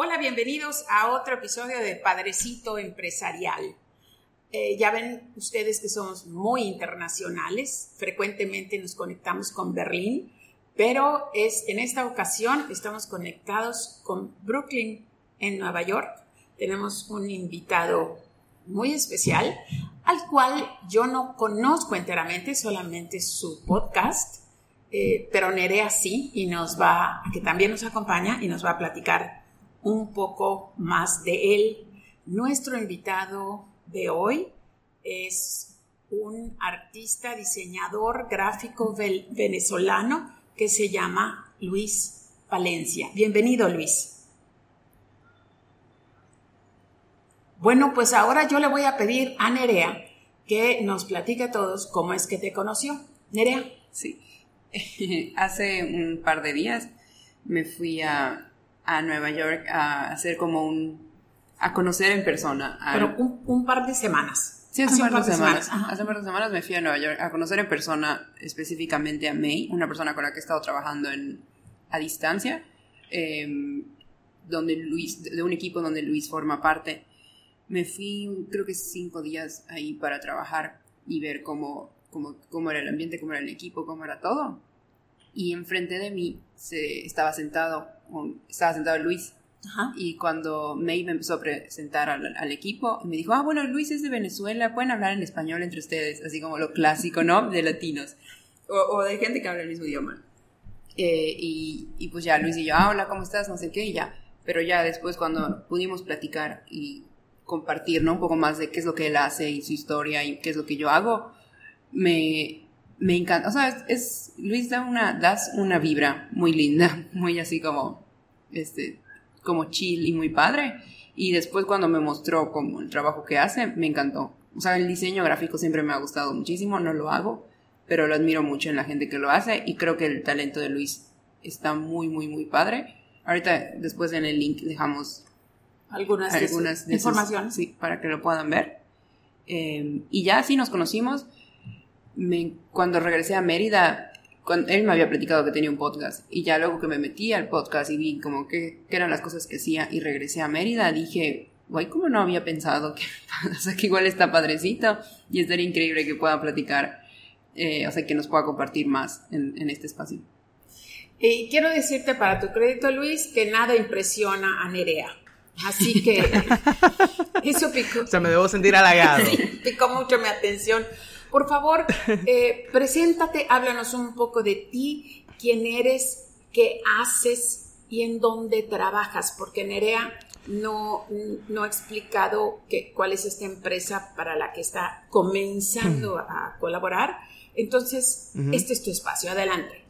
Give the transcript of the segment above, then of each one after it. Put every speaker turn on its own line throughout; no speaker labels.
Hola, bienvenidos a otro episodio de Padrecito Empresarial. Eh, ya ven ustedes que somos muy internacionales, frecuentemente nos conectamos con Berlín, pero es, en esta ocasión estamos conectados con Brooklyn en Nueva York. Tenemos un invitado muy especial al cual yo no conozco enteramente, solamente su podcast, eh, pero Nerea sí, y nos va, que también nos acompaña y nos va a platicar un poco más de él. Nuestro invitado de hoy es un artista, diseñador gráfico venezolano que se llama Luis Valencia. Bienvenido, Luis. Bueno, pues ahora yo le voy a pedir a Nerea que nos platique a todos cómo es que te conoció. Nerea.
Sí. Hace un par de días me fui a, a, Nueva York a hacer como un... a conocer en persona.
Pero un, par de semanas.
Sí, hace, un par de semanas. Hace un par de semanas me fui a Nueva York a conocer en persona específicamente a May, una persona con la que he estado trabajando en, a distancia, em, donde Luis, de un equipo donde Luis forma parte me fui creo que cinco días ahí para trabajar y ver cómo, cómo, cómo era el ambiente, cómo era el equipo, cómo era todo. Y enfrente de mí se, estaba sentado, estaba sentado Luis. Y cuando May me empezó a presentar al, equipo, me dijo, ah, bueno, Luis es de Venezuela, pueden hablar en español entre ustedes, así como lo clásico, ¿no? De latinos. O, de gente que habla el mismo idioma. Eh, y, y, pues ya Luis y yo, ah, hola, ¿cómo estás? No sé qué, y ya. Pero ya después cuando pudimos platicar y compartir, ¿no? Un poco más de qué es lo que él hace y su historia y qué es lo que yo hago, me, me encanta. O sea, es, Luis da una, das una vibra muy linda, muy así como, este, como chill y muy padre. Y después cuando me mostró como el trabajo que hace, me encantó. O sea, el diseño gráfico siempre me ha gustado muchísimo, no lo hago, pero lo admiro mucho en la gente que lo hace y creo que el talento de Luis está muy, muy, muy padre. Ahorita, después en el link dejamos
algunas, algunas informaciones.
sí, para que lo puedan ver. Eh, y ya así nos conocimos. Me, cuando regresé a Mérida, cuando, él me había platicado que tenía un podcast. Y ya luego que me metí al podcast y vi como que, eran las cosas que hacía y regresé a Mérida, dije, guay, como no había pensado que, o sea, que igual está padrecito y estaría increíble que pueda platicar, eh, o sea, que nos pueda compartir más en, en este espacio.
Y quiero decirte para tu crédito, Luis, que nada impresiona a Nerea. Así que eso picó.
O sea, me debo sentir halagado.
sí, picó mucho mi atención. Por favor, eh, preséntate, háblanos un poco de ti, quién eres, qué haces y en dónde trabajas, porque Nerea no, no ha explicado que, cuál es esta empresa para la que está comenzando a colaborar. Entonces, este es tu espacio, adelante.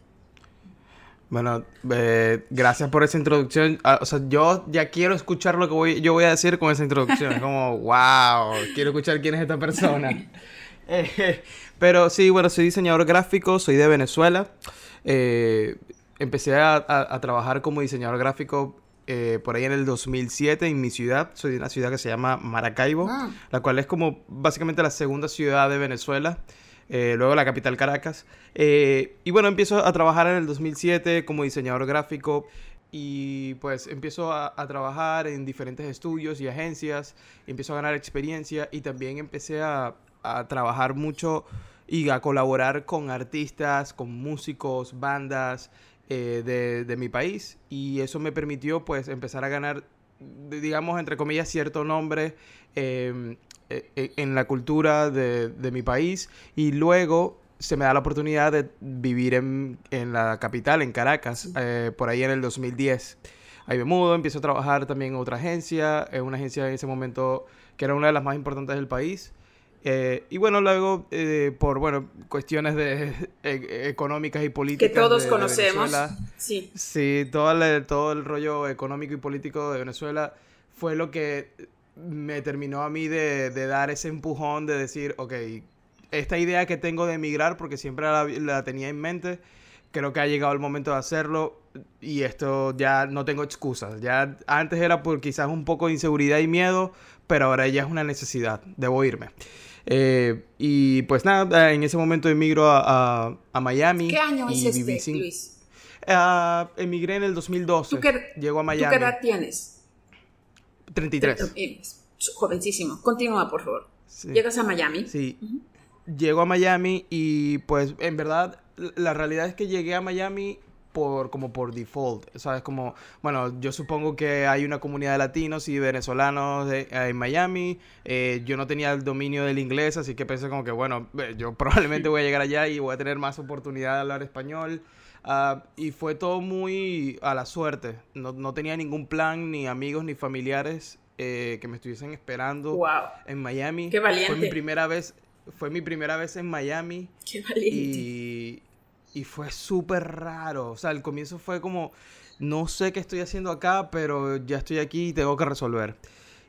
Bueno, eh, gracias por esa introducción. Ah, o sea, yo ya quiero escuchar lo que voy, yo voy a decir con esa introducción. Es como, wow, quiero escuchar quién es esta persona. Eh, pero sí, bueno, soy diseñador gráfico, soy de Venezuela. Eh, empecé a, trabajar como diseñador gráfico por ahí en el 2007 en mi ciudad. Soy de una ciudad que se llama Maracaibo, ah. la cual es como básicamente la segunda ciudad de Venezuela. Eh, luego la capital Caracas. Eh, y bueno, empiezo a trabajar en el 2007 como diseñador gráfico y pues empiezo a, trabajar en diferentes estudios y agencias, empiezo a ganar experiencia y también empecé a, trabajar mucho y a colaborar con artistas, con músicos, bandas eh, de, de, mi país y eso me permitió pues empezar a ganar digamos entre comillas cierto nombre eh, en la cultura de, mi país y luego se me da la oportunidad de vivir en, la capital, en Caracas, eh, por ahí en el 2010. Ahí me mudo, empiezo a trabajar también en otra agencia, en una agencia en ese momento que era una de las más importantes del país. Y bueno, luego por bueno cuestiones de, económicas y políticas.
Que todos conocemos.
sí. Sí, todo el, todo el rollo económico y político de Venezuela fue lo que me terminó a mí de, dar ese empujón de decir, ok, esta idea que tengo de emigrar, porque siempre la, tenía en mente, creo que ha llegado el momento de hacerlo y esto ya no tengo excusas. Ya antes era por quizás un poco de inseguridad y miedo, pero ahora ya es una necesidad, debo irme. Eh, y pues nada, en ese momento emigro a, Miami.
¿Qué año es este, Luis?
Uh, emigré en el 2012. ¿Tú qué,
Llego a Miami. ¿Tú qué edad tienes?
33.
Eres jovencísimo. Continúa, por favor. Llegas a Miami.
Sí. Llego a Miami y pues en verdad la realidad es que llegué a Miami por como por default, ¿sabes? Como, bueno, yo supongo que hay una comunidad de latinos y venezolanos en Miami, eh, yo no tenía el dominio del inglés, así que pensé como que, bueno, yo probablemente voy a llegar allá y voy a tener más oportunidad de hablar español. Ah, y fue todo muy a la suerte, no, no, tenía ningún plan, ni amigos, ni familiares eh, que me estuviesen esperando en Miami.
Qué valiente.
Fue mi primera vez, fue mi primera vez en Miami.
Qué valiente.
Y y fue súper raro. O sea, el comienzo fue como, no sé qué estoy haciendo acá, pero ya estoy aquí y tengo que resolver.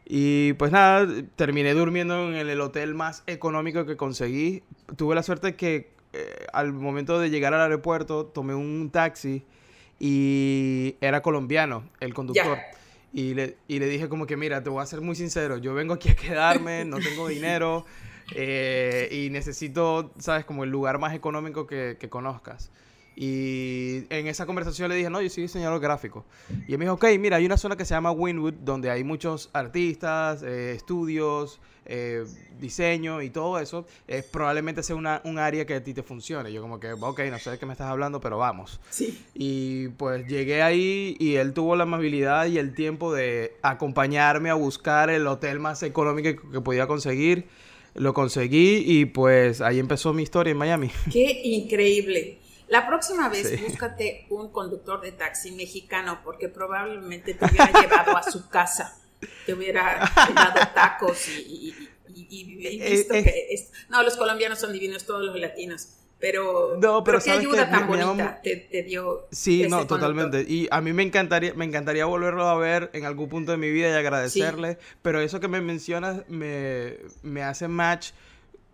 Y pues nada, terminé durmiendo en el hotel más económico que conseguí. Tuve la suerte que eh, al momento de llegar al aeropuerto tomé un taxi y era colombiano el conductor. Y le, y le dije como que, mira, te voy a ser muy sincero, yo vengo aquí a quedarme, no tengo dinero. Eh, y necesito, ¿sabes? Como el lugar más económico que, que, conozcas. Y en esa conversación le dije, no, yo soy diseñador gráfico. Y él me dijo, ok, mira, hay una zona que se llama Winwood, donde hay muchos artistas, eh, estudios, eh, diseño y todo eso. Es probablemente sea una, un área que a ti te funcione. Yo como que, ok, no sé de qué me estás hablando, pero vamos.
Sí.
Y pues llegué ahí y él tuvo la amabilidad y el tiempo de acompañarme a buscar el hotel más económico que podía conseguir. Lo conseguí y pues ahí empezó mi historia en Miami.
Qué increíble. La próxima vez búscate un conductor de taxi mexicano porque probablemente te hubiera llevado a su casa, te hubiera dado tacos y, visto que... no, los colombianos son divinos, todos los latinos. Pero,
no, pero,
qué ayuda tan bonita te, dio.
Sí, no, totalmente. Y a mí me encantaría, me encantaría volverlo a ver en algún punto de mi vida y agradecerle. Pero eso que me mencionas me, me hace match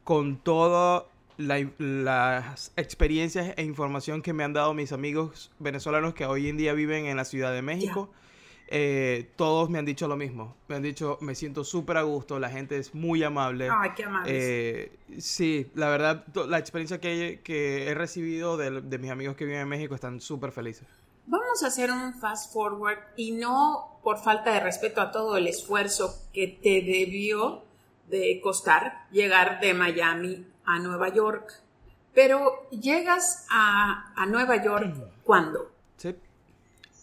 con todas las experiencias e información que me han dado mis amigos venezolanos que hoy en día viven en la Ciudad de México. Eh, todos me han dicho lo mismo. Me han dicho, me siento súper a gusto, la gente es muy amable.
Ay, qué amable.
Eh, sí, la verdad, la experiencia que, he recibido de, mis amigos que viven en México están súper felices.
Vamos a hacer un fast forward y no por falta de respeto a todo el esfuerzo que te debió de costar llegar de Miami a Nueva York. Pero llegas a, a Nueva York, ¿cuándo?
Sí.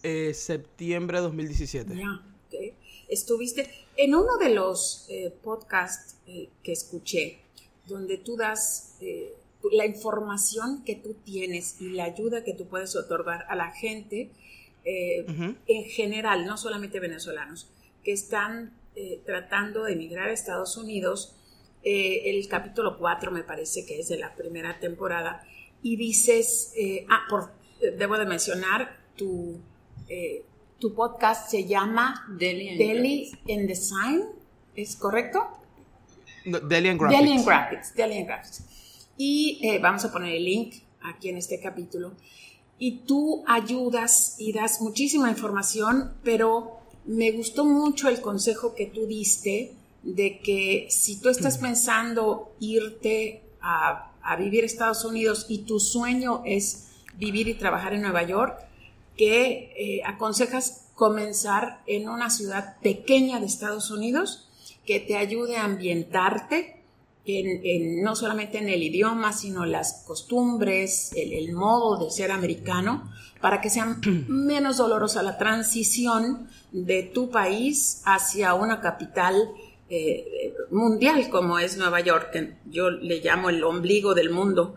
Eh, septiembre de 2017.
Ya, Estuviste en uno de los eh, podcasts eh, que escuché, donde tú das la información que tú tienes y la ayuda que tú puedes otorgar a la gente en general, no solamente venezolanos, que están tratando de emigrar a Estados Unidos. el capítulo 4 me parece que es de la primera temporada. Y dices, ah, por, debo de mencionar tu eh, tu podcast se llama Delhi and, Design, ¿es correcto?
No, Delhi and Graphics.
Delhi and Graphics. Y eh, vamos a poner el link aquí en este capítulo. Y tú ayudas y das muchísima información, pero me gustó mucho el consejo que tú diste de que si tú estás pensando irte a, a vivir a Estados Unidos y tu sueño es vivir y trabajar en Nueva York, que eh, aconsejas comenzar en una ciudad pequeña de Estados Unidos que te ayude a ambientarte en, no solamente en el idioma, sino las costumbres, el, modo de ser americano, para que sea menos dolorosa la transición de tu país hacia una capital eh, mundial como es Nueva York, que yo le llamo el ombligo del mundo.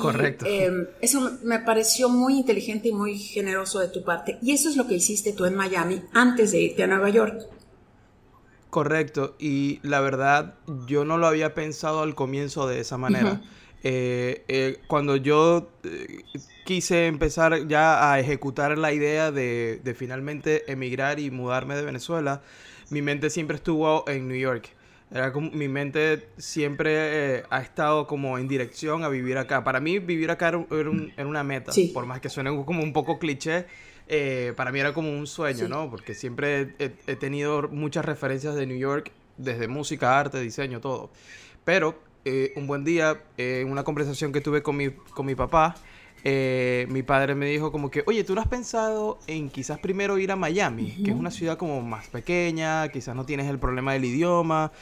Correcto.
Em, eso me pareció muy inteligente y muy generoso de tu parte. Y eso es lo que hiciste tú en Miami antes de irte a Nueva York.
Correcto. Y la verdad, yo no lo había pensado al comienzo de esa manera. Eh, eh, cuando yo eh, quise empezar ya a ejecutar la idea de, de finalmente emigrar y mudarme de Venezuela, mi mente siempre estuvo en New York. Era como, mi mente siempre eh, ha estado como en dirección a vivir acá. Para mí vivir acá era, una meta, por más que suene como un poco cliché. Eh, para mí era como un sueño, ¿no? Porque siempre he, tenido muchas referencias de New York, desde música, arte, diseño, todo. Pero eh, un buen día, en una conversación que tuve con mi, con mi papá, eh, mi padre me dijo como que, oye, ¿tú no has pensado en quizás primero ir a Miami, que es una ciudad como más pequeña, quizás no tienes el problema del idioma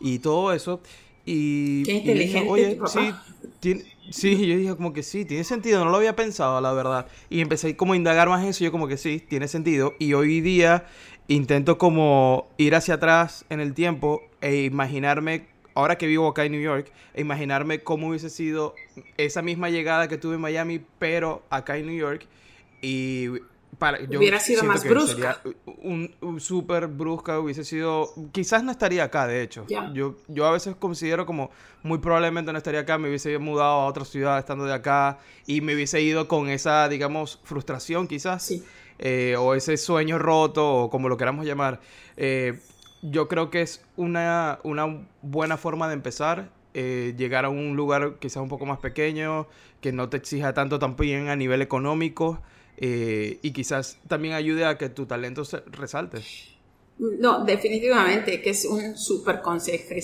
y todo eso? Y,
Qué
y
inteligente
oye,
tu papá".
sí, tiene- sí, yo dije como que sí, tiene sentido, no lo había pensado, la verdad. Y empecé como a indagar más eso, yo como que sí, tiene sentido. Y hoy día intento como ir hacia atrás en el tiempo e imaginarme, ahora que vivo acá en New York, imaginarme cómo hubiese sido esa misma llegada que tuve en Miami, pero acá en New York. Y para, yo
Hubiera sido más brusca.
un, un súper brusca, hubiese sido, quizás no estaría acá, de hecho.
Ya.
Yo, yo a veces considero como muy probablemente no estaría acá, me hubiese mudado a otra ciudad estando de acá y me hubiese ido con esa, digamos, frustración quizás,
Sí.
eh, o ese sueño roto, o como lo queramos llamar. Eh, yo creo que es una, una buena forma de empezar, eh, llegar a un lugar quizás un poco más pequeño, que no te exija tanto también a nivel económico. eh, y quizás también ayude a que tu talento se resalte.
No, definitivamente, que es un súper consejo,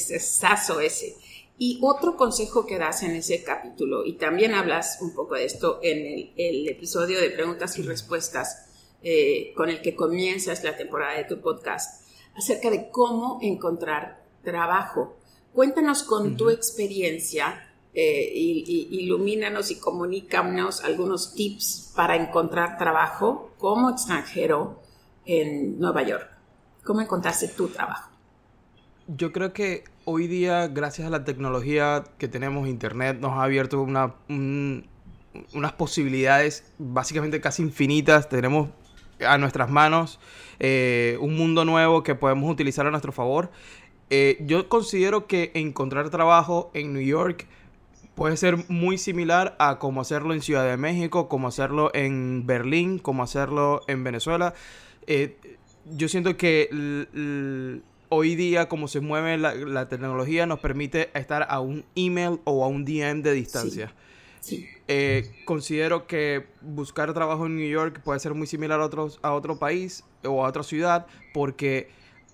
ese. Y otro consejo que das en ese capítulo, y también hablas un poco de esto en el, el episodio de preguntas y respuestas eh, con el que comienzas la temporada de tu podcast, acerca de cómo encontrar trabajo. Cuéntanos con tu experiencia, eh, y, y- ilumínanos y comunícanos algunos tips para encontrar trabajo como extranjero en Nueva York. ¿Cómo encontraste tu trabajo?
Yo creo que hoy día, gracias a la tecnología que tenemos, Internet nos ha abierto una, un- unas posibilidades básicamente casi infinitas. Tenemos a nuestras manos eh, un mundo nuevo que podemos utilizar a nuestro favor. Eh, yo considero que encontrar trabajo en New York puede ser muy similar a cómo hacerlo en Ciudad de México, como hacerlo en Berlín, como hacerlo en Venezuela. Eh, yo siento que hoy día, como se mueve la, la tecnología, nos permite estar a un email o a un DM de distancia. Eh, considero que buscar trabajo en New York puede ser muy similar a, otros, a otro país o a otra ciudad porque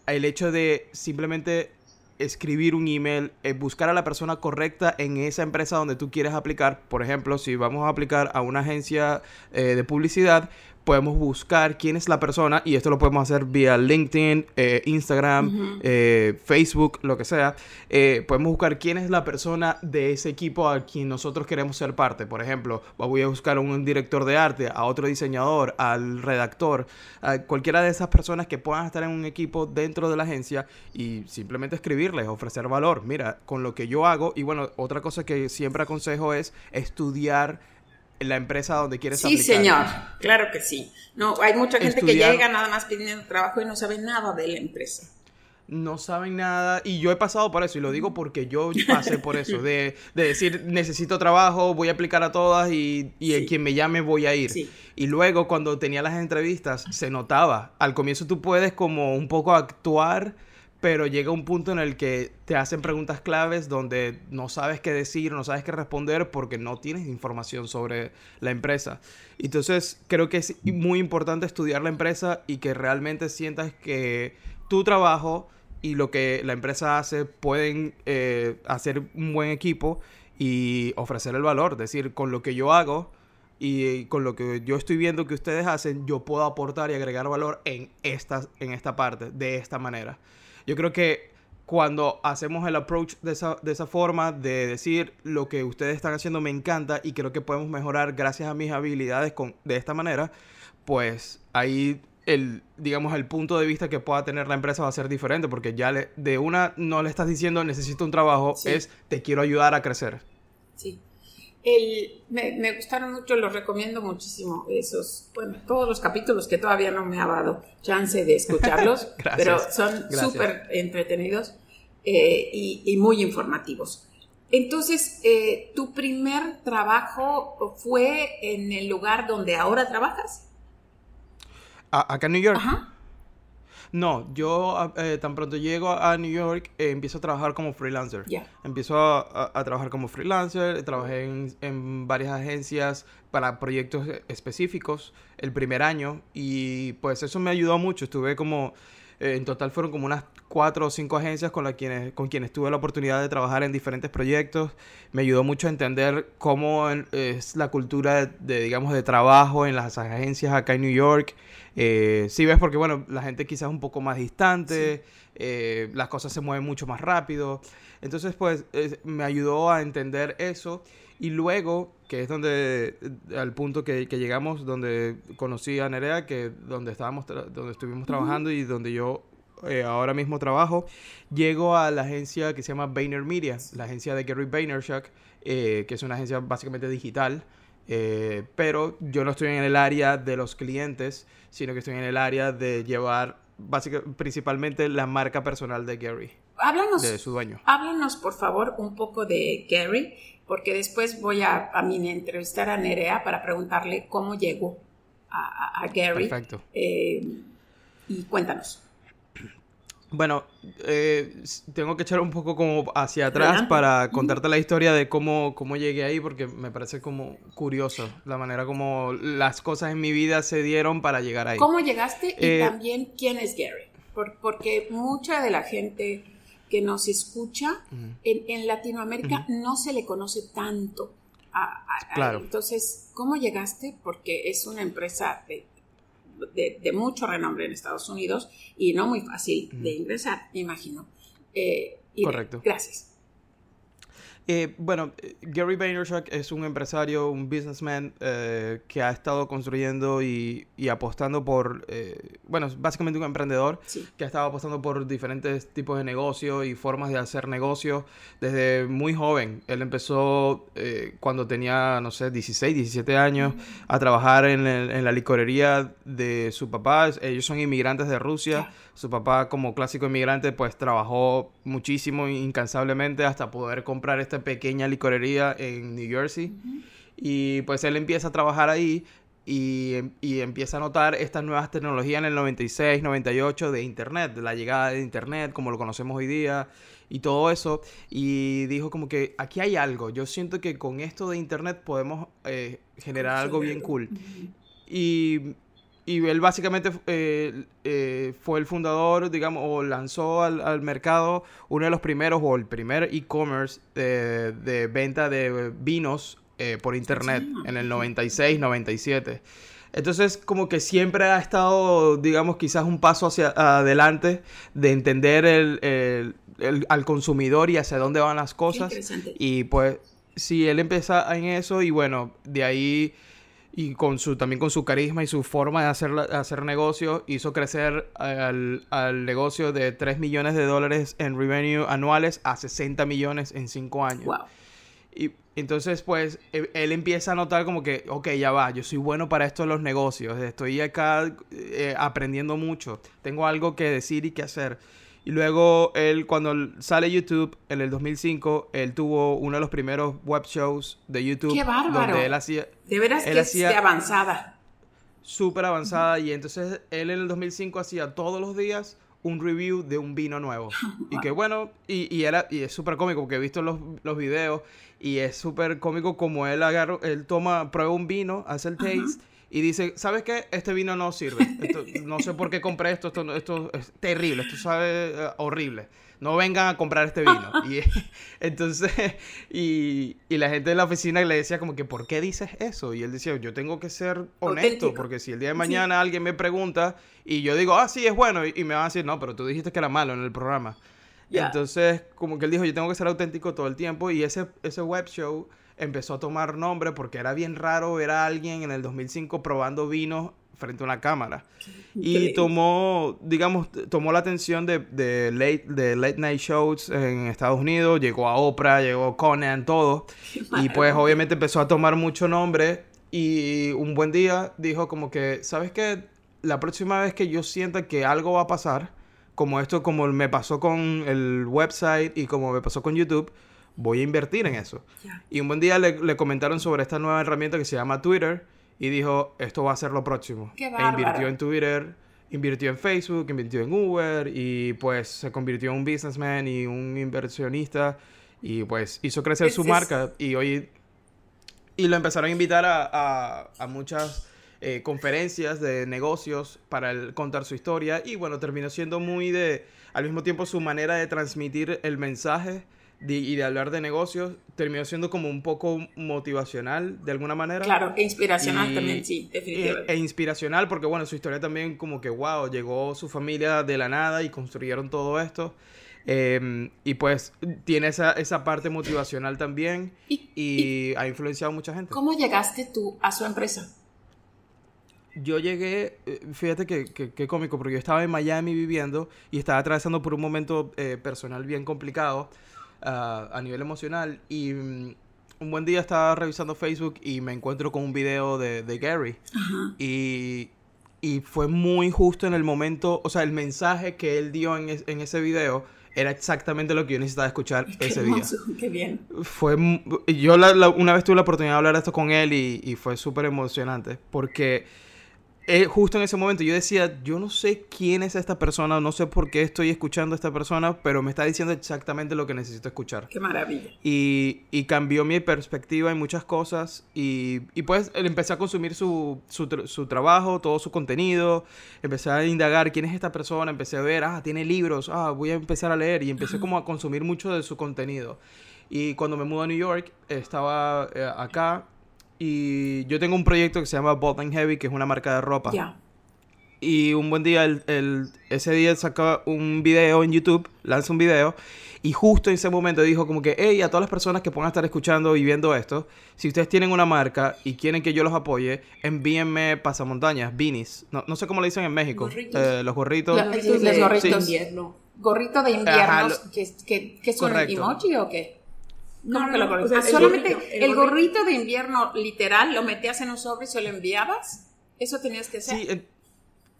el hecho de simplemente escribir un email, eh, buscar a la persona correcta en esa empresa donde tú quieres aplicar. Por ejemplo, si vamos a aplicar a una agencia eh, de publicidad, podemos buscar quién es la persona y esto lo podemos hacer vía LinkedIn, eh, Instagram, eh, Facebook, lo que sea. Eh, podemos buscar quién es la persona de ese equipo a quien nosotros queremos ser parte. Por ejemplo, voy a buscar a un director de arte, a otro diseñador, al redactor, a cualquiera de esas personas que puedan estar en un equipo dentro de la agencia y simplemente escribirles, ofrecer valor. Mira, con lo que yo hago, y bueno, otra cosa que siempre aconsejo es estudiar la empresa donde quieres
Sí,
aplicar.
señor, claro que sí. No, hay mucha gente que llega nada más pidiendo trabajo y no sabe nada de la empresa.
no saben nada y yo he pasado por eso y lo digo porque yo pasé por eso de, de decir necesito trabajo voy a aplicar a todas y, y el
Sí.
quien me llame voy a ir
Sí.
y luego cuando tenía las entrevistas se notaba al comienzo tú puedes como un poco actuar pero llega un punto en el que te hacen preguntas claves donde no sabes qué decir, no sabes qué responder porque no tienes información sobre la empresa. Entonces creo que es muy importante estudiar la empresa y que realmente sientas que tu trabajo y lo que la empresa hace pueden eh, hacer un buen equipo y ofrecer el valor. Es decir, con lo que yo hago y con lo que yo estoy viendo que ustedes hacen, yo puedo aportar y agregar valor en esta, en esta parte, de esta manera. Yo creo que cuando hacemos el approach de esa, de esa forma, de decir lo que ustedes están haciendo me encanta y creo que podemos mejorar gracias a mis habilidades con, de esta manera, pues ahí el, digamos, el punto de vista que pueda tener la empresa va a ser diferente, porque ya le- de una no le estás diciendo necesito un trabajo,
Sí.
es te quiero ayudar a crecer.
Sí. El, me, me gustaron mucho, los recomiendo muchísimo, esos, bueno, todos los capítulos que todavía no me ha dado chance de escucharlos, pero son súper entretenidos eh, y, y muy informativos. Entonces, eh, ¿tu primer trabajo fue en el lugar donde ahora trabajas?
A- acá en New York.
Ajá.
No, yo eh, tan pronto llego a New York, eh, empiezo a trabajar como freelancer. Empiezo a, a- a trabajar como freelancer, trabajé en, en varias agencias para proyectos específicos el primer año y pues eso me ayudó mucho. Estuve como Eh, en total fueron como unas cuatro o cinco agencias con, la quienes, con quienes tuve la oportunidad de trabajar en diferentes proyectos. Me ayudó mucho a entender cómo es la cultura de, digamos, de trabajo en las agencias acá en New York. Eh, sí ves, porque bueno, la gente quizás un poco más distante, eh, las cosas se mueven mucho más rápido. Entonces, pues, me ayudó a entender eso. Y luego, que es donde, al punto que, llegamos, donde conocí a Nerea, que donde estábamos, donde estuvimos trabajando y donde yo eh, ahora mismo trabajo, llego a la agencia que se llama Media, la agencia de Gary Vaynerchuk, eh, que es una agencia básicamente digital. Eh, pero yo no estoy en el área de los clientes, sino que estoy en el área de llevar básicamente, principalmente la marca personal de Gary.
Háblanos,
de su dueño.
Háblanos, por favor, un poco de Gary porque después voy a, a mí entrevistar a Nerea para preguntarle cómo llegó a, Gary.
Perfecto.
Eh, y cuéntanos.
Bueno, eh, tengo que echar un poco como hacia atrás para contarte la historia de cómo, cómo llegué ahí, porque me parece como curioso la manera como las cosas en mi vida se dieron para llegar ahí.
¿Cómo llegaste y eh, también quién es Gary? porque mucha de la gente que nos escucha, en, Latinoamérica no se le conoce tanto. A,
claro.
entonces, ¿cómo llegaste? Porque es una empresa de, de, mucho renombre en Estados Unidos y no muy fácil de ingresar, me imagino.
Eh, Correcto.
gracias.
Eh, bueno, eh, Gary Vaynerchuk es un empresario, un businessman eh, que ha estado construyendo y, apostando por, bueno, es básicamente un emprendedor que ha estado apostando por diferentes tipos de negocio y formas de hacer negocio desde muy joven. Él empezó cuando tenía, no sé, 16, 17 años a trabajar en, en, la licorería de su papá. Ellos son inmigrantes de Rusia. Su papá, como clásico inmigrante, pues trabajó muchísimo, incansablemente, hasta poder comprar esta pequeña licorería en New Jersey. Y pues él empieza a trabajar ahí y, y, empieza a notar estas nuevas tecnologías en el 96, 98 de Internet, de la llegada de Internet, como lo conocemos hoy día, y todo eso. Y dijo como que aquí hay algo. Yo siento que con esto de Internet podemos eh, generar algo bien cool. Y y él básicamente eh, eh, fue el fundador, digamos, o lanzó al, mercado uno de los primeros, o el primer e-commerce de, venta de vinos eh, por internet en el 96, 97. Entonces, como que siempre ha estado, digamos, quizás un paso hacia adelante de entender el, al consumidor y hacia dónde van las cosas. Y pues, sí, él empieza en eso y bueno, de ahí y con su, también con su carisma y su forma de hacer, hacer negocio, hizo crecer al, al, negocio de 3 millones de dólares en revenue anuales a 60 millones en 5 años.
Wow.
Y entonces, pues, e, él, empieza a notar como que, ok, ya va, yo soy bueno para esto de los negocios, estoy acá eh, aprendiendo mucho, tengo algo que decir y que hacer. Y luego él, cuando sale YouTube en el 2005, él tuvo uno de los primeros web shows de YouTube.
¡Qué bárbaro!
Donde él hacía...
De veras que es avanzada.
Súper avanzada. Y entonces él en el 2005 hacía todos los días un review de un vino nuevo. Y que bueno, y, y, era, y es súper cómico porque he visto los, los videos y es súper cómico como él agarra, él toma, prueba un vino, hace el taste y dice, ¿sabes qué? Este vino no sirve. no sé por qué compré esto, esto, esto es terrible, esto sabe eh, horrible. No vengan a comprar este vino. Y entonces, y, la gente de la oficina le decía como que, ¿por qué dices eso? Y él decía, yo tengo que ser honesto, porque si el día de mañana alguien me pregunta y yo digo, ah, sí, es bueno, y, me van a decir, no, pero tú dijiste que era malo en el programa. Y Entonces, como que él dijo, yo tengo que ser auténtico todo el tiempo, y ese, ese web show empezó a tomar nombre porque era bien raro ver a alguien en el 2005 probando vinos frente a una cámara. Y tomó, digamos, tomó la atención de, de, late, de late night shows en Estados Unidos, llegó a Oprah, llegó Conan, todo. Y pues obviamente empezó a tomar mucho nombre y un buen día dijo como que, ¿sabes qué? La próxima vez que yo sienta que algo va a pasar, como esto, como me pasó con el website y como me pasó con YouTube, voy a invertir en eso. Y un buen día le, comentaron sobre esta nueva herramienta que se llama Twitter y dijo, esto va a ser lo próximo.
Qué
e invirtió en Twitter, invirtió en Facebook, invirtió en Uber y pues se convirtió en un businessman y un inversionista y pues hizo crecer su marca y hoy... Y lo empezaron a invitar a, a, muchas eh, conferencias de negocios para el- contar su historia y bueno, terminó siendo muy de, al mismo tiempo su manera de transmitir el mensaje de- y de hablar de negocios terminó siendo como un poco motivacional de alguna manera.
Claro, e inspiracional
Y-
también, sí,
E,
definitivamente.
e inspiracional porque bueno, su historia también como que wow, llegó su familia de la nada y construyeron todo esto. Eh, y pues tiene esa, esa parte motivacional también
¿Y-
y ha influenciado a mucha gente.
¿Cómo llegaste tú a su empresa?
Yo llegué, eh, fíjate que, que, que cómico, porque yo estaba en Miami viviendo y estaba atravesando por un momento eh, personal bien complicado ah, a nivel emocional y mm, un buen día estaba revisando Facebook y me encuentro con un video de, de Gary y, y fue muy justo en el momento, o sea, el mensaje que él dio en, es- en ese video era exactamente lo que yo necesitaba escuchar
Qué
ese día.
hermoso, Qué bien.
Fue, yo la- la- una vez tuve la oportunidad de hablar esto con él y, y fue súper emocionante porque eh, justo en ese momento yo decía, yo no sé quién es esta persona, no sé por qué estoy escuchando a esta persona, pero me está diciendo exactamente lo que necesito escuchar.
Qué maravilla.
Y, y cambió mi perspectiva en muchas cosas. Y, y pues empecé a consumir su, su, tra- su trabajo, todo su contenido. Empecé a indagar quién es esta persona. Empecé a ver, ah, tiene libros. Ah, voy a empezar a leer. Y empecé como a consumir mucho de su contenido. Y cuando me mudé a New York, estaba eh, acá. Y yo tengo un proyecto que se llama Bold and Heavy, que es una marca de ropa.
Ya.
Y un buen día, el, el- ese día él sacó un video en YouTube, lanza un video, y justo en ese momento dijo como que, hey, a todas las personas que puedan estar escuchando y viendo esto, si ustedes tienen una marca y quieren que yo los apoye, envíenme pasamontañas, beanies. No, no sé cómo le dicen en México.
Gorritos.
Eh, los gorritos.
La-
Los
los
de
gorritos.
invierno.
¿Gorrito de invierno?
Ajá, lo-
¿Qué, qué, qué son
Correcto.
emoji o qué?
No,
¿Cómo
no,
que lo
o sea,
Ah,
el
solamente
gorrito, el
el
gorrito.
gorrito de invierno literal lo metías en un sobre y se lo enviabas. Eso tenías que hacer.
Sí, él,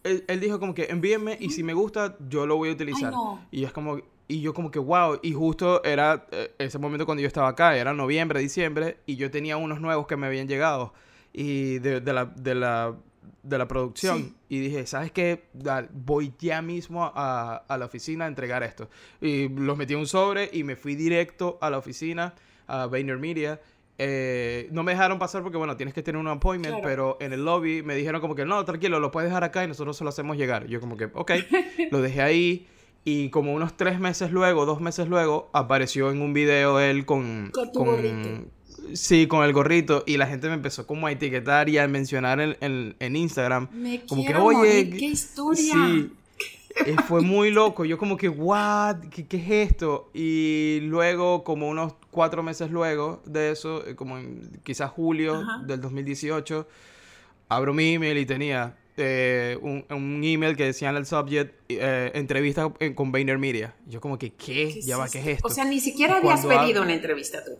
él- él dijo como que envíenme y si me gusta, yo lo voy a utilizar.
Ay, no.
Y es como, y yo como que wow, y justo era eh, ese momento cuando yo estaba acá, era noviembre, diciembre, y yo tenía unos nuevos que me habían llegado y de, de la, de la de la producción
Sí.
Y dije, ¿sabes qué? Voy ya mismo a, a la oficina a entregar esto. Y los metí en un sobre y me fui directo a la oficina, a VaynerMedia. Eh, no me dejaron pasar porque, bueno, tienes que tener un appointment,
Claro.
pero en el lobby me dijeron como que, no, tranquilo, lo puedes dejar acá y nosotros se lo hacemos llegar. Yo como que, ok, lo dejé ahí. Y como unos tres meses luego, dos meses luego, apareció en un video él con...
Con tu gorrito.
Sí, con el gorrito. Y la gente me empezó como a etiquetar y a mencionar en, en- en Instagram.
Me
como que, oye,
morir, qué historia.
Sí. Eh, fue muy loco. Yo como que, what? ¿Qué, qué es esto? Y luego, como unos cuatro meses luego de eso, eh, como en quizás julio
Ajá.
del 2018, abro mi email y tenía eh, un, un email que decía en el subject, eh, entrevista en- con VaynerMedia. Yo como que, ¿qué?
¿Qué
ya va, ¿qué es esto?
O sea, ni siquiera habías
cuando
pedido
ab-
una entrevista tú.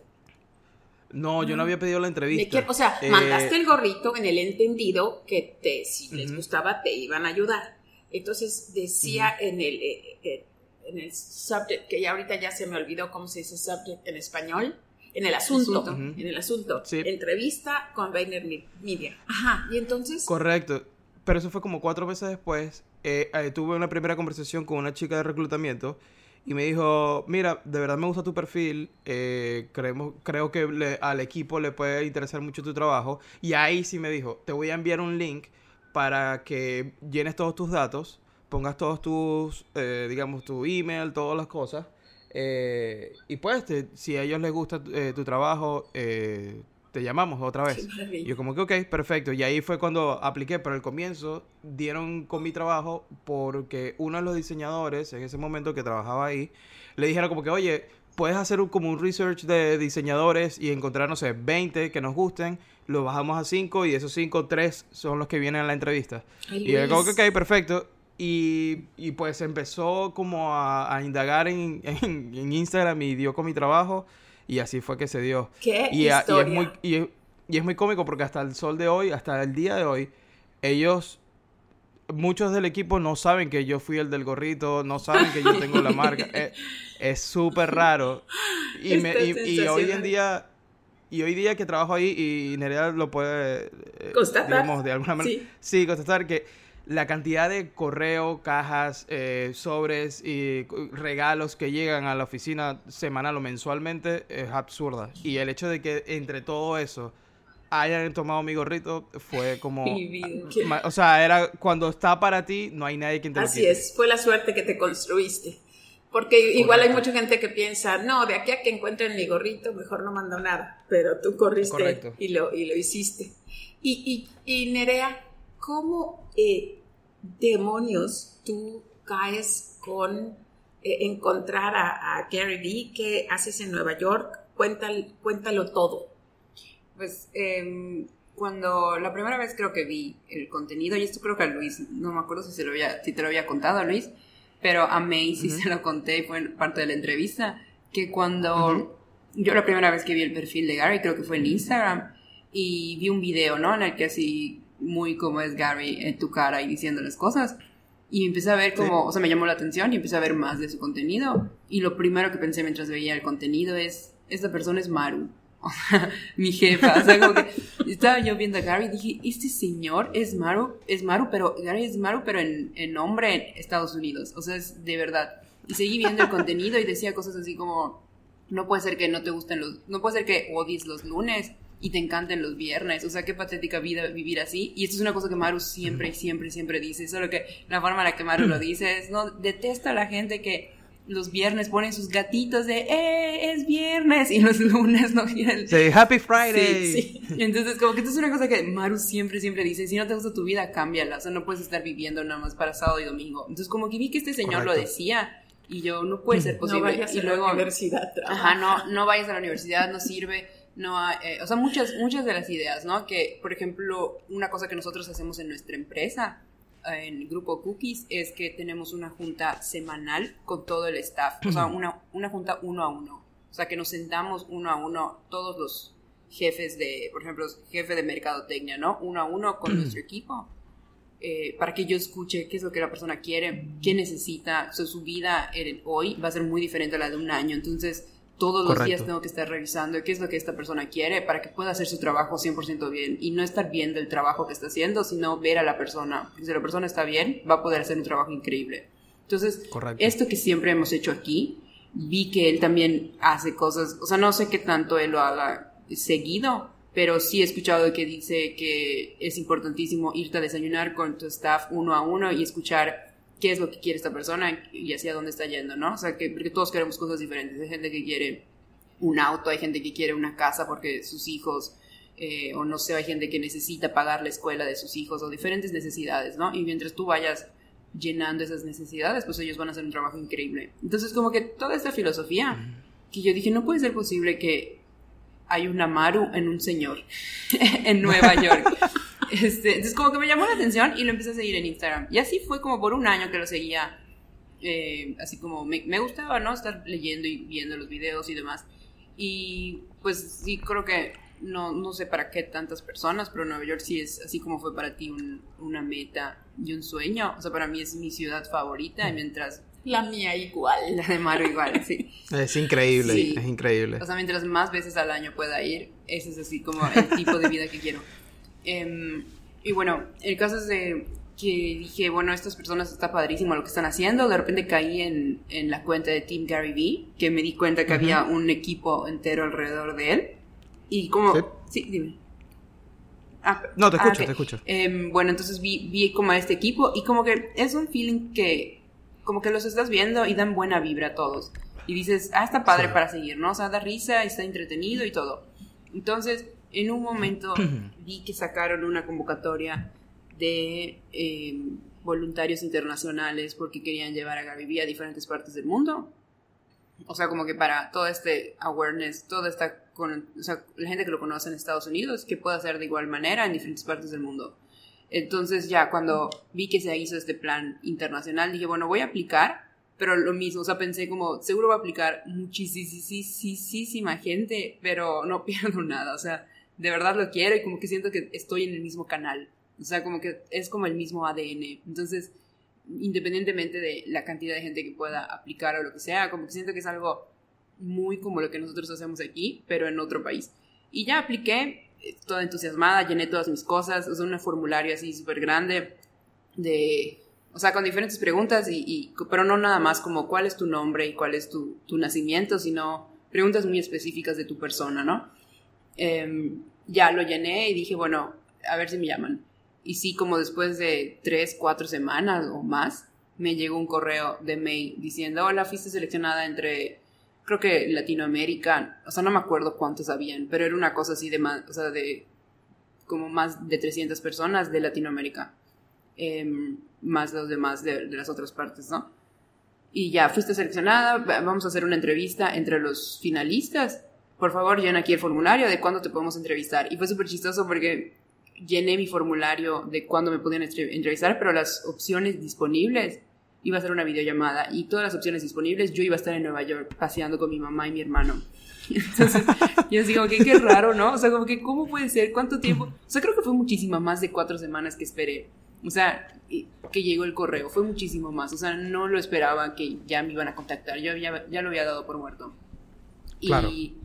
No, yo no había pedido la entrevista.
quiero- o sea,
Eh,
mandaste el gorrito en el entendido que te, si les gustaba te iban a ayudar. Entonces decía en el eh, eh, en el subject, que ya ahorita ya se me olvidó cómo se dice subject en español, en el asunto, en el asunto,
Sí.
entrevista con Vayner Media. Ajá, y entonces,
Correcto. Pero eso fue como cuatro meses después. eh, eh, tuve una primera conversación con una chica de reclutamiento y me dijo, mira, de verdad me gusta tu perfil, eh, creemos, creo que al equipo le puede interesar mucho tu trabajo. Y ahí sí me dijo, te voy a enviar un link para que llenes todos tus datos, pongas todos tus, eh, digamos, tu email, todas las cosas. eh, y pues, te- si a ellos les gusta eh, tu trabajo, eh, te llamamos otra vez. Y yo como que, ok, perfecto. Y ahí fue cuando apliqué, pero al comienzo dieron con mi trabajo porque uno de los diseñadores en ese momento que trabajaba ahí, le dijeron como que, oye, puedes hacer un- como un research de diseñadores y encontrar, no sé, 20 que nos gusten, lo bajamos a 5 y de esos 5, 3 son los que vienen a la entrevista.
Ay,
Y yo como que, ok, perfecto. Y, y pues empezó como a, a indagar en, en- en Instagram y dio con mi trabajo y así fue que se dio.
qué
Y, a- y
historia.
es muy, y, es, y es muy cómico porque hasta el sol de hoy, hasta el día de hoy, ellos, muchos del equipo no saben que yo fui el del gorrito, no saben que yo tengo la marca. Es- Es súper raro. Y, me- y- hoy en día... Y hoy día que trabajo ahí, y Nerea lo puede, eh,
Constatar.
digamos, de alguna manera,
Sí.
sí, constatar que la cantidad de correo, cajas, eh, sobres y cu- regalos que llegan a la oficina semanal o mensualmente es absurda. Y el hecho de que entre todo eso hayan tomado mi gorrito fue como... O sea, era cuando está para ti, no hay nadie quien te
Así es, fue la suerte que te construiste. Porque igual hay
Correcto.
mucha gente que piensa, no, de aquí a que encuentren mi gorrito, mejor no mando nada. Pero tú corriste
Correcto.
y lo, y lo hiciste. Y, y, y Nerea, ¿cómo eh, demonios tú caes con eh, encontrar a, a Gary Vee? ¿Qué haces en Nueva York? Cuéntalo, cuéntalo todo.
Pues em, cuando la primera vez creo que vi el contenido, y esto creo que a Luis, no me acuerdo si, se lo había, si te lo había contado Luis, pero a May sí se lo conté, fue parte de la entrevista, que cuando yo la primera vez que vi el perfil de Gary, creo que fue en Instagram, y vi un video, ¿no? En el que así, muy como es Gary en tu cara y diciéndoles cosas. Y empecé a ver como, o sea, me llamó la atención y empecé a ver más de su contenido. Y lo primero que pensé mientras veía el contenido es, esta persona es Maru. Mi jefa. O sea, como que estaba yo viendo a Gary y dije, este señor es Maru, es Maru, pero Gary es Maru, pero en, en nombre en Estados Unidos. O sea, es de verdad. Y seguí viendo el contenido y decía cosas así como, no puede ser que no te gusten los, no puede ser que odies los lunes y te encanten los viernes. O sea, qué patética vida vivir así. Y esto es una cosa que Maru siempre, siempre, siempre dice. Solo que la forma en la que Maru lo dice es, no, detesto a la gente que los viernes ponen sus gatitos de, ¡eh, es viernes! Y los lunes no quieren.
Sí, Happy Friday.
Sí, sí. Entonces, como que esto es una cosa que Maru siempre, siempre dice, si no te gusta tu vida, cámbiala, o sea, no puedes estar viviendo nada más para sábado y domingo. Entonces, como que vi que este señor lo
Correcto.
decía y yo, no puede ser posible.
no vayas
y
a
luego,
la universidad. trabaja.
ajá, no, no vayas a la universidad, no sirve, no hay, eh, o sea, muchas, muchas de las ideas, ¿no? Que, por ejemplo, una cosa que nosotros hacemos en nuestra empresa, en el grupo Cookies, es que tenemos una junta semanal con todo el staff, o sea, una, una junta uno a uno. O sea, que nos sentamos uno a uno, todos los jefes de, por ejemplo, jefe de mercadotecnia, ¿no? Uno a uno con nuestro equipo. eh, para que yo escuche qué es lo que la persona quiere, qué necesita, o sea, su vida en- hoy va a ser muy diferente a la de un año, entonces todos los días tengo que estar revisando qué es lo que esta persona quiere para que pueda hacer su trabajo 100% bien y no estar viendo el trabajo que está haciendo, sino ver a la persona, porque si la persona está bien, va a poder hacer un trabajo increíble. Entonces,
Correcto.
esto que siempre hemos hecho aquí, vi que él también hace cosas, o sea, no sé qué tanto él lo haga seguido, pero sí he escuchado que dice que es importantísimo irte a desayunar con tu staff uno a uno y escuchar qué es lo que quiere esta persona y hacia dónde está yendo, ¿no? O sea, que porque todos queremos cosas diferentes. Hay gente que quiere un auto, hay gente que quiere una casa porque sus hijos, eh, o no sé, hay gente que necesita pagar la escuela de sus hijos o diferentes necesidades, ¿no? Y mientras tú vayas llenando esas necesidades, pues ellos van a hacer un trabajo increíble. Entonces, como que toda esta filosofía, que yo dije, no puede ser posible que hay una Maru en un señor en Nueva York. Este, entonces, como que me llamó la atención y lo empecé a seguir en Instagram. Y así fue como por un año que lo seguía. eh, así como me, me gustaba, ¿no? Estar leyendo y viendo los videos y demás. Y pues sí, creo que no, no sé para qué tantas personas, pero Nueva York sí es así como fue para ti un- una meta y un sueño. O sea, para mí es mi ciudad favorita, y mientras
La mía igual.
la de Maru igual, sí.
Es increíble,
Sí.
es increíble.
O sea, mientras más veces al año pueda ir, ese es así como el tipo de vida que quiero. Em, y bueno, el caso es de que dije, bueno, estas personas está padrísimo lo que están haciendo. De repente caí en, en la cuenta de Team Gary Vee, que me di cuenta que había un equipo entero alrededor de él. Y como...
Sí.
Sí, dime. Ah,
No, te
ah,
escucho,
ok.
te escucho.
Em, bueno, entonces vi, vi como a este equipo y como que es un feeling que como que los estás viendo y dan buena vibra a todos. Y dices, ah, está padre
Sí.
para seguir, ¿no? O sea, da risa, está entretenido y todo. Entonces, en un momento vi que sacaron una convocatoria de em, voluntarios internacionales porque querían llevar a Gaby a diferentes partes del mundo. O sea, como que para todo este awareness, toda esta, con, o sea, la gente que lo conoce en Estados Unidos, que pueda hacer de igual manera en diferentes partes del mundo. Entonces ya cuando vi que se hizo este plan internacional, dije, bueno, voy a aplicar, pero lo mismo, o sea, pensé como, seguro va a aplicar muchísima gente, pero no pierdo nada, o sea, de verdad lo quiero y como que siento que estoy en el mismo canal, o sea, como que es como el mismo ADN. Entonces, independientemente de la cantidad de gente que pueda aplicar o lo que sea, como que siento que es algo muy como lo que nosotros hacemos aquí, pero en otro país. Y ya apliqué, eh, toda entusiasmada, llené todas mis cosas, o un formulario así súper grande de, o sea, con diferentes preguntas, y, y- pero no nada más como cuál es tu nombre y cuál es tu, tu nacimiento, sino preguntas muy específicas de tu persona, ¿no? Em, ya lo llené y dije, bueno, a ver si me llaman. Y sí, como después de tres, cuatro semanas o más, me llegó un correo de May diciendo, hola, fuiste seleccionada entre, creo que Latinoamérica, o sea, no me acuerdo cuántos habían, pero era una cosa así de más, o sea, de como más de 300 personas de Latinoamérica, em, más los demás de, de las otras partes, ¿no? Y ya, fuiste seleccionada, vamos a hacer una entrevista entre los finalistas. Por favor, llena aquí el formulario de cuándo te podemos entrevistar. Y fue súper chistoso porque llené mi formulario de cuándo me podían entrevistar, pero las opciones disponibles iba a ser una videollamada y todas las opciones disponibles yo iba a estar en Nueva York paseando con mi mamá y mi hermano. Entonces, yo digo, que qué raro, ¿no? O sea, como que, ¿cómo puede ser? ¿Cuánto tiempo? O sea, creo que fue muchísima más de cuatro semanas que esperé. O sea, que llegó el correo, fue muchísimo más. O sea, no lo esperaba que ya me iban a contactar. Yo ya, ya lo había dado por muerto. Y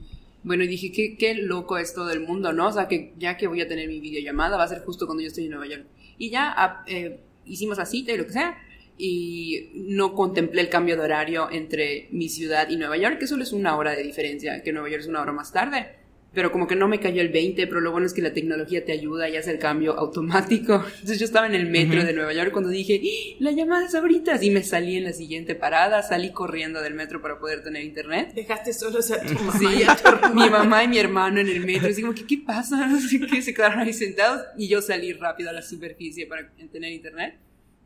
bueno, y dije, qué, qué loco es todo el mundo, ¿no? O sea, que ya que voy a tener mi videollamada, va a ser justo cuando yo estoy en Nueva York. Y ya eh, hicimos la cita y lo que sea, y no contemplé el cambio de horario entre mi ciudad y Nueva York, que solo es una hora de diferencia, que Nueva York es una hora más tarde pero como que no me cayó el 20, pero lo bueno es que la tecnología te ayuda y hace el cambio automático. Entonces yo estaba en el metro de Nueva York cuando dije, ¡Ah! la llamada es ahorita, y me salí en la siguiente parada, salí corriendo del metro para poder tener internet.
Dejaste solos a tu mamá y a tu hermano.
Mi mamá y mi hermano en el metro, y digo, ¿qué, qué pasa? No sé qué, se quedaron ahí sentados y yo salí rápido a la superficie para tener internet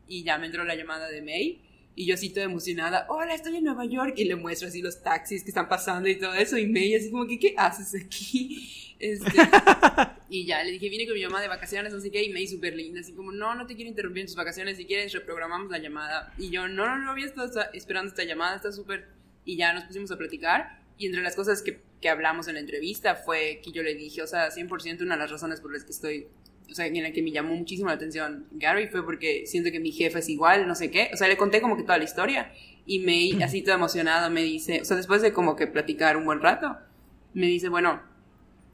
y ya me entró la llamada de May y yo así toda emocionada, hola, estoy en Nueva York. Y le muestro así los taxis que están pasando y todo eso. Y me así como que, ¿qué haces aquí? Este, y ya, le dije, vine con mi mamá de vacaciones, así que, y me súper linda, así como, no, no te quiero interrumpir en tus vacaciones, si quieres reprogramamos la llamada. Y yo, no, no, no había estado esperando esta llamada, está súper... Y ya nos pusimos a platicar. Y entre las cosas que, que hablamos en la entrevista fue que yo le dije, o sea, 100% una de las razones por las que estoy o sea, en la que me llamó muchísimo la atención Gary fue porque siento que mi jefe es igual, no sé qué. O sea, le conté como que toda la historia y me, así toda emocionada, me dice, o sea, después de como que platicar un buen rato, me dice, bueno,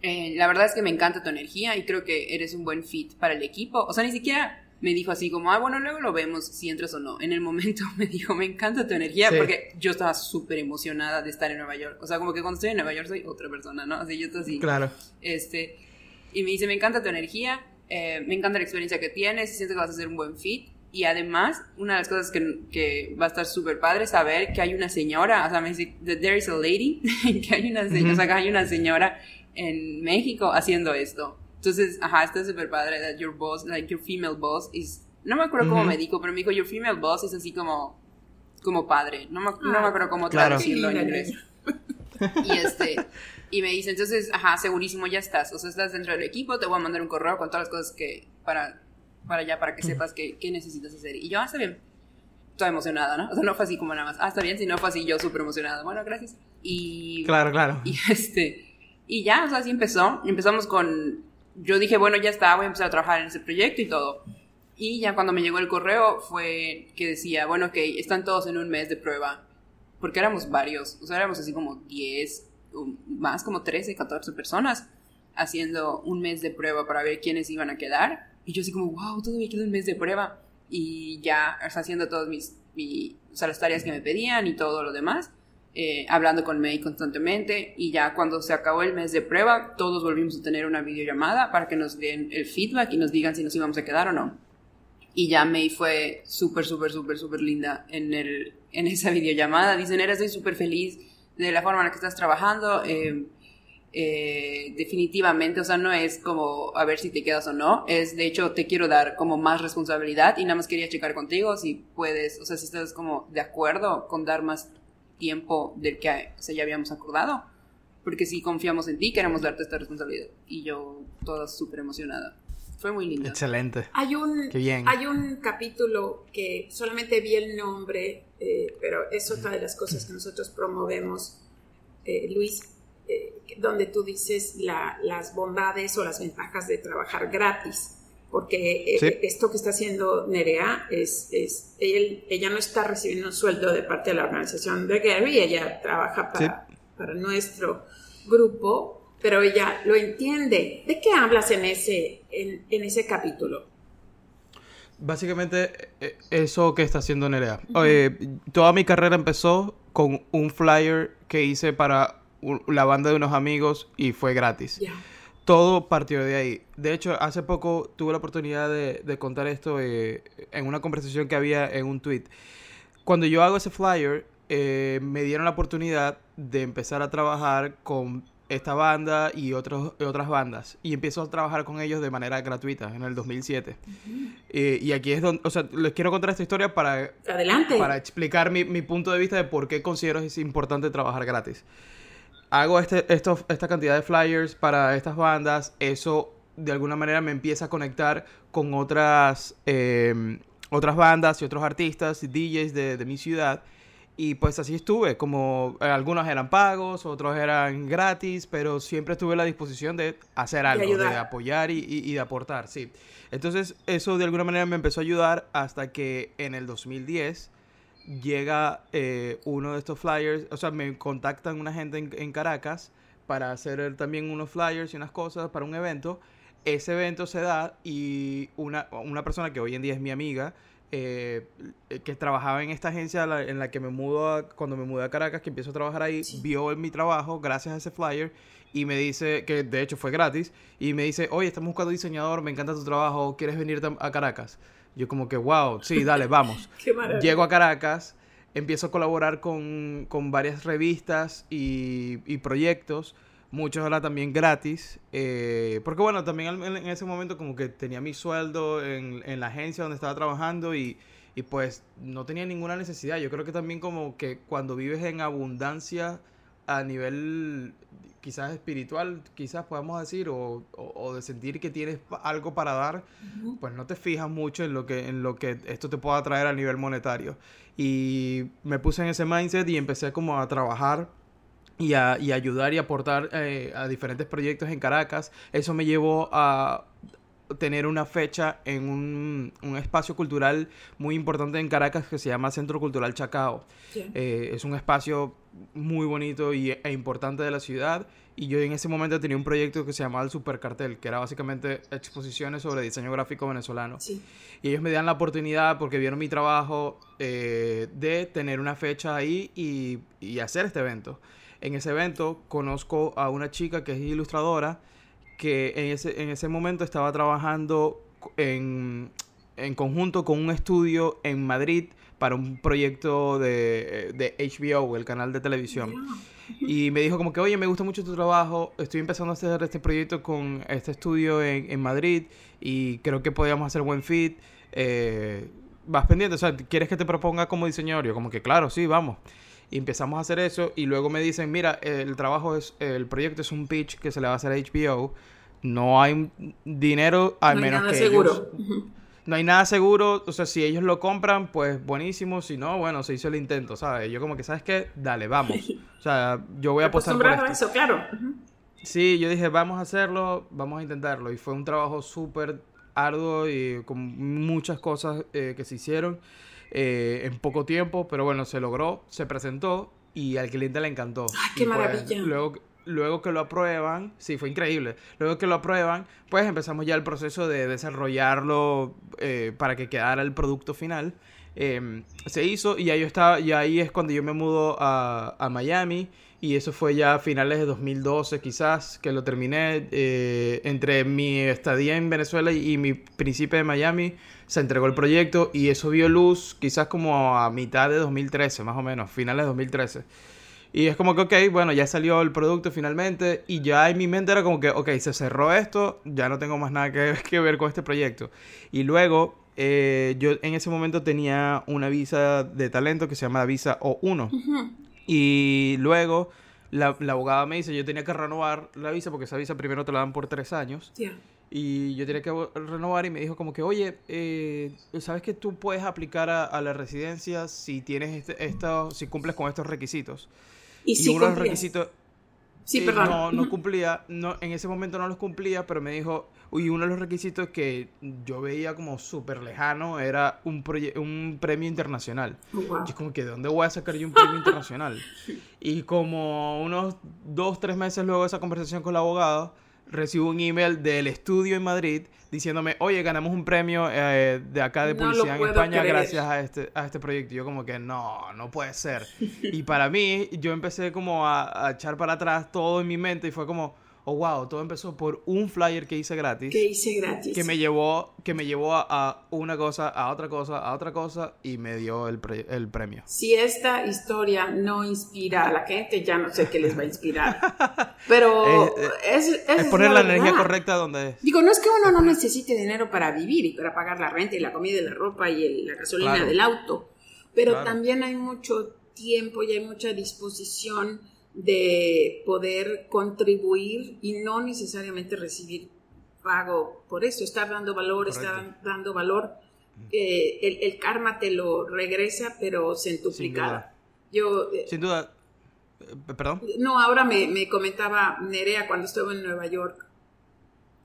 eh, la verdad es que me encanta tu energía y creo que eres un buen fit para el equipo. O sea, ni siquiera me dijo así como, ah, bueno, luego lo vemos si entras o no. En el momento me dijo, me encanta tu energía porque yo estaba súper emocionada de estar en Nueva York. O sea, como que cuando estoy en Nueva York soy otra persona, ¿no? Así yo estoy así.
Claro.
Este, y me dice, me encanta tu energía eh, me encanta la experiencia que tienes, siento que vas a ser un buen fit. Y además, una de las cosas que, que va a estar súper padre es saber que hay una señora, o sea, me dice, there is a lady, que hay una, señora, o sea, que hay una señora en México haciendo esto. Entonces, ajá, está súper padre, that your boss, like your female boss is, no me acuerdo cómo me dijo, pero me dijo, your female boss es así como, como padre. No me, no me acuerdo cómo traducirlo en inglés. Y este, y me dice, entonces, ajá, segurísimo, ya estás. O sea, estás dentro del equipo, te voy a mandar un correo con todas las cosas que, para, para allá, para que sepas qué, qué necesitas hacer. Y yo, ah, está bien. Toda emocionada, ¿no? O sea, no fue así como nada más, ah, está bien, si no fue así, yo súper emocionada. Bueno, gracias. Y...
Claro, claro.
Y este... Y ya, o sea, así empezó. Empezamos con... Yo dije, bueno, ya está, voy a empezar a trabajar en ese proyecto y todo. Y ya cuando me llegó el correo fue que decía, bueno, ok, están todos en un mes de prueba. Porque éramos varios, o sea, éramos así como 10, más como 13, 14 personas haciendo un mes de prueba para ver quiénes iban a quedar. Y yo así como, wow, todavía queda un mes de prueba. Y ya haciendo todas mis, o sea, las tareas que me pedían y todo lo demás. Eh, hablando con May constantemente y ya cuando se acabó el mes de prueba todos volvimos a tener una videollamada para que nos den el feedback y nos digan si nos íbamos a quedar o no. Y ya May fue súper, súper, súper, súper linda en, el, en esa videollamada. Dicen, eres súper feliz de la forma en la que estás trabajando. Eh, eh, definitivamente, o sea, no es como a ver si te quedas o no, es de hecho te quiero dar como más responsabilidad y nada más quería checar contigo si puedes, o sea, si estás como de acuerdo con dar más tiempo del que o ya habíamos acordado, porque si confiamos en ti, queremos darte esta responsabilidad. Y yo toda súper emocionada. Fue muy lindo.
Excelente.
Hay un, hay un capítulo que solamente vi el nombre, eh, pero es otra de las cosas que nosotros promovemos, eh, Luis, eh, donde tú dices las bondades o las ventajas de trabajar gratis. Porque esto que está haciendo Nerea es, es ella no está recibiendo un sueldo de parte de la organización de Gary, ella trabaja para, para nuestro grupo pero ella lo entiende. ¿De qué hablas en ese, en, ese capítulo?
Básicamente eh, eso que está haciendo Nerea. toda mi carrera empezó con un flyer que hice para la banda de unos amigos y fue gratis. todo partió de ahí. De hecho, hace poco tuve la oportunidad de, de contar esto eh, en una conversación que había en un tweet. Cuando yo hago ese flyer, eh, me dieron la oportunidad de empezar a trabajar con esta banda y otros, otras bandas. Y empiezo a trabajar con ellos de manera gratuita en el 2007. Eh, y aquí es donde, o sea, les quiero contar esta historia para,
Adelante.
para explicar mi, mi punto de vista de por qué considero es importante trabajar gratis. Hago este, esto, esta cantidad de flyers para estas bandas, eso de alguna manera me empieza a conectar con otras, eh, otras bandas y otros artistas y DJs de, de mi ciudad. Y pues así estuve, como eh, algunos eran pagos, otros eran gratis, pero siempre estuve a la disposición de hacer algo, de, apoyar y, y- y de aportar, sí. Entonces eso de alguna manera me empezó a ayudar hasta que en el 2010 llega eh, uno de estos flyers, o sea, me contactan una gente en, en Caracas para hacer también unos flyers y unas cosas para un evento. Ese evento se da y una, una persona que hoy en día es mi amiga, eh, que trabajaba en esta agencia la- en la que me mudo a- cuando me mudé a Caracas, que empiezo a trabajar ahí,
Sí.
vio mi trabajo gracias a ese flyer y me dice, que de hecho fue gratis, y me dice, oye, estamos buscando diseñador, me encanta tu trabajo, ¿quieres venir a Caracas? Yo como que, wow, sí, dale, vamos.
Qué.
Llego a Caracas, empiezo a colaborar con, con varias revistas y, y proyectos, muchos ahora también gratis, eh, porque bueno, también en, ese momento como que tenía mi sueldo en, en la agencia donde estaba trabajando y, y pues no tenía ninguna necesidad. Yo creo que también como que cuando vives en abundancia a nivel quizás espiritual, quizás podamos decir, o, o- o de sentir que tienes algo para dar, pues no te fijas mucho en lo que en lo que esto te pueda traer a nivel monetario. Y me puse en ese mindset y empecé como a trabajar y a, y ayudar y aportar eh, a diferentes proyectos en Caracas. Eso me llevó a tener una fecha en un, un espacio cultural muy importante en Caracas que se llama Centro Cultural Chacao. Eh, es un espacio muy bonito y, e importante de la ciudad. Y yo en ese momento tenía un proyecto que se llamaba el Supercartel, que era básicamente exposiciones sobre diseño gráfico venezolano.
Sí.
Y ellos me dan la oportunidad, porque vieron mi trabajo, eh, de tener una fecha ahí y, y hacer este evento. En ese evento conozco a una chica que es ilustradora, que en ese, en ese momento estaba trabajando en, en conjunto con un estudio en Madrid para un proyecto de, de HBO, el canal de televisión. Y me dijo como que, oye, me gusta mucho tu trabajo, estoy empezando a hacer este proyecto con este estudio en, en Madrid y creo que podríamos hacer buen fit. Eh, vas pendiente, o sea, ¿quieres que te proponga como diseñador? Yo como que, claro, sí, vamos. Y empezamos a hacer eso y luego me dicen, mira, el trabajo es, el proyecto es un pitch que se le va a hacer a HBO. No hay dinero, al
no hay
menos
nada
que
seguro.
ellos- no hay nada seguro, o sea, si ellos lo compran, pues buenísimo, si no, bueno, se hizo el intento, ¿sabes? Yo como que, ¿sabes qué? Dale, vamos. O sea, yo voy a apostar por esto.
eso, claro.
Sí, yo dije, vamos a hacerlo, vamos a intentarlo. Y fue un trabajo súper arduo y con muchas cosas eh, que se hicieron eh, en poco tiempo, pero bueno, se logró, se presentó y al cliente le encantó.
¡Ay, qué
Y, pues,
maravilla!
luego, luego que lo aprueban, sí, fue increíble. Luego que lo aprueban, pues empezamos ya el proceso de desarrollarlo eh, para que quedara el producto final. Eh, se hizo y ahí yo estaba, y ahí es cuando yo me mudo a, a Miami. Y eso fue ya a finales de 2012 quizás, que lo terminé. eh, entre mi estadía en Venezuela y, y mi principio de Miami, se entregó el proyecto y eso vio luz quizás como a mitad de 2013, más o menos, finales de 2013. Y es como que, ok, bueno, ya salió el producto finalmente y ya en mi mente era como que, ok, se cerró esto, ya no tengo más nada que, que ver con este proyecto. Y luego, eh, yo en ese momento tenía una visa de talento que se llama visa O1.
Ujú.
Y luego la, la abogada me dice, yo tenía que renovar la visa porque esa visa primero te la dan por tres años.
Ya.
Y yo tenía que renovar y me dijo como que, oye, eh, ¿sabes que tú puedes aplicar a, a la residencia si tienes este, esto, si cumples con estos requisitos?
Y, sí
uno de los requisitos...
Sí,
eh,
perdón.
No, no cumplía, no, en ese momento no los cumplía, pero me dijo, y uno de los requisitos que yo veía como súper lejano era un, un premio internacional.
Oh, wow.
Yo como que, ¿de dónde voy a sacar yo un premio internacional? Y como unos dos, tres meses luego de esa conversación con el abogado, recibo un email del estudio en Madrid diciéndome, oye, ganamos un premio eh, de acá de
No
publicidad en España
creer.
gracias a este, a este proyecto. Y yo como que, no, no puede ser. Y para mí, yo empecé como a, a echar para atrás todo en mi mente y fue como, oh wow, todo empezó por un flyer que hice gratis.
Que hice gratis.
Que me llevó, que me llevó a, una cosa, a otra cosa, a otra cosa y me dio el, el, premio.
Si esta historia no inspira a la gente, ya no sé qué les va a inspirar. Pero
eh, es, es, poner la, energía correcta donde es.
Digo, no es que uno no necesite dinero para vivir y para pagar la renta y la comida y la ropa y la gasolina del auto, pero también hay mucho tiempo y hay mucha disposición de poder contribuir y no necesariamente recibir pago por eso, estar dando valor, estar dando valor. Eh, el, karma te lo regresa, pero centuplicada. Yo,
eh, Sin duda. Eh, ¿Perdón?
No, ahora me, me, comentaba Nerea cuando estuve en Nueva York,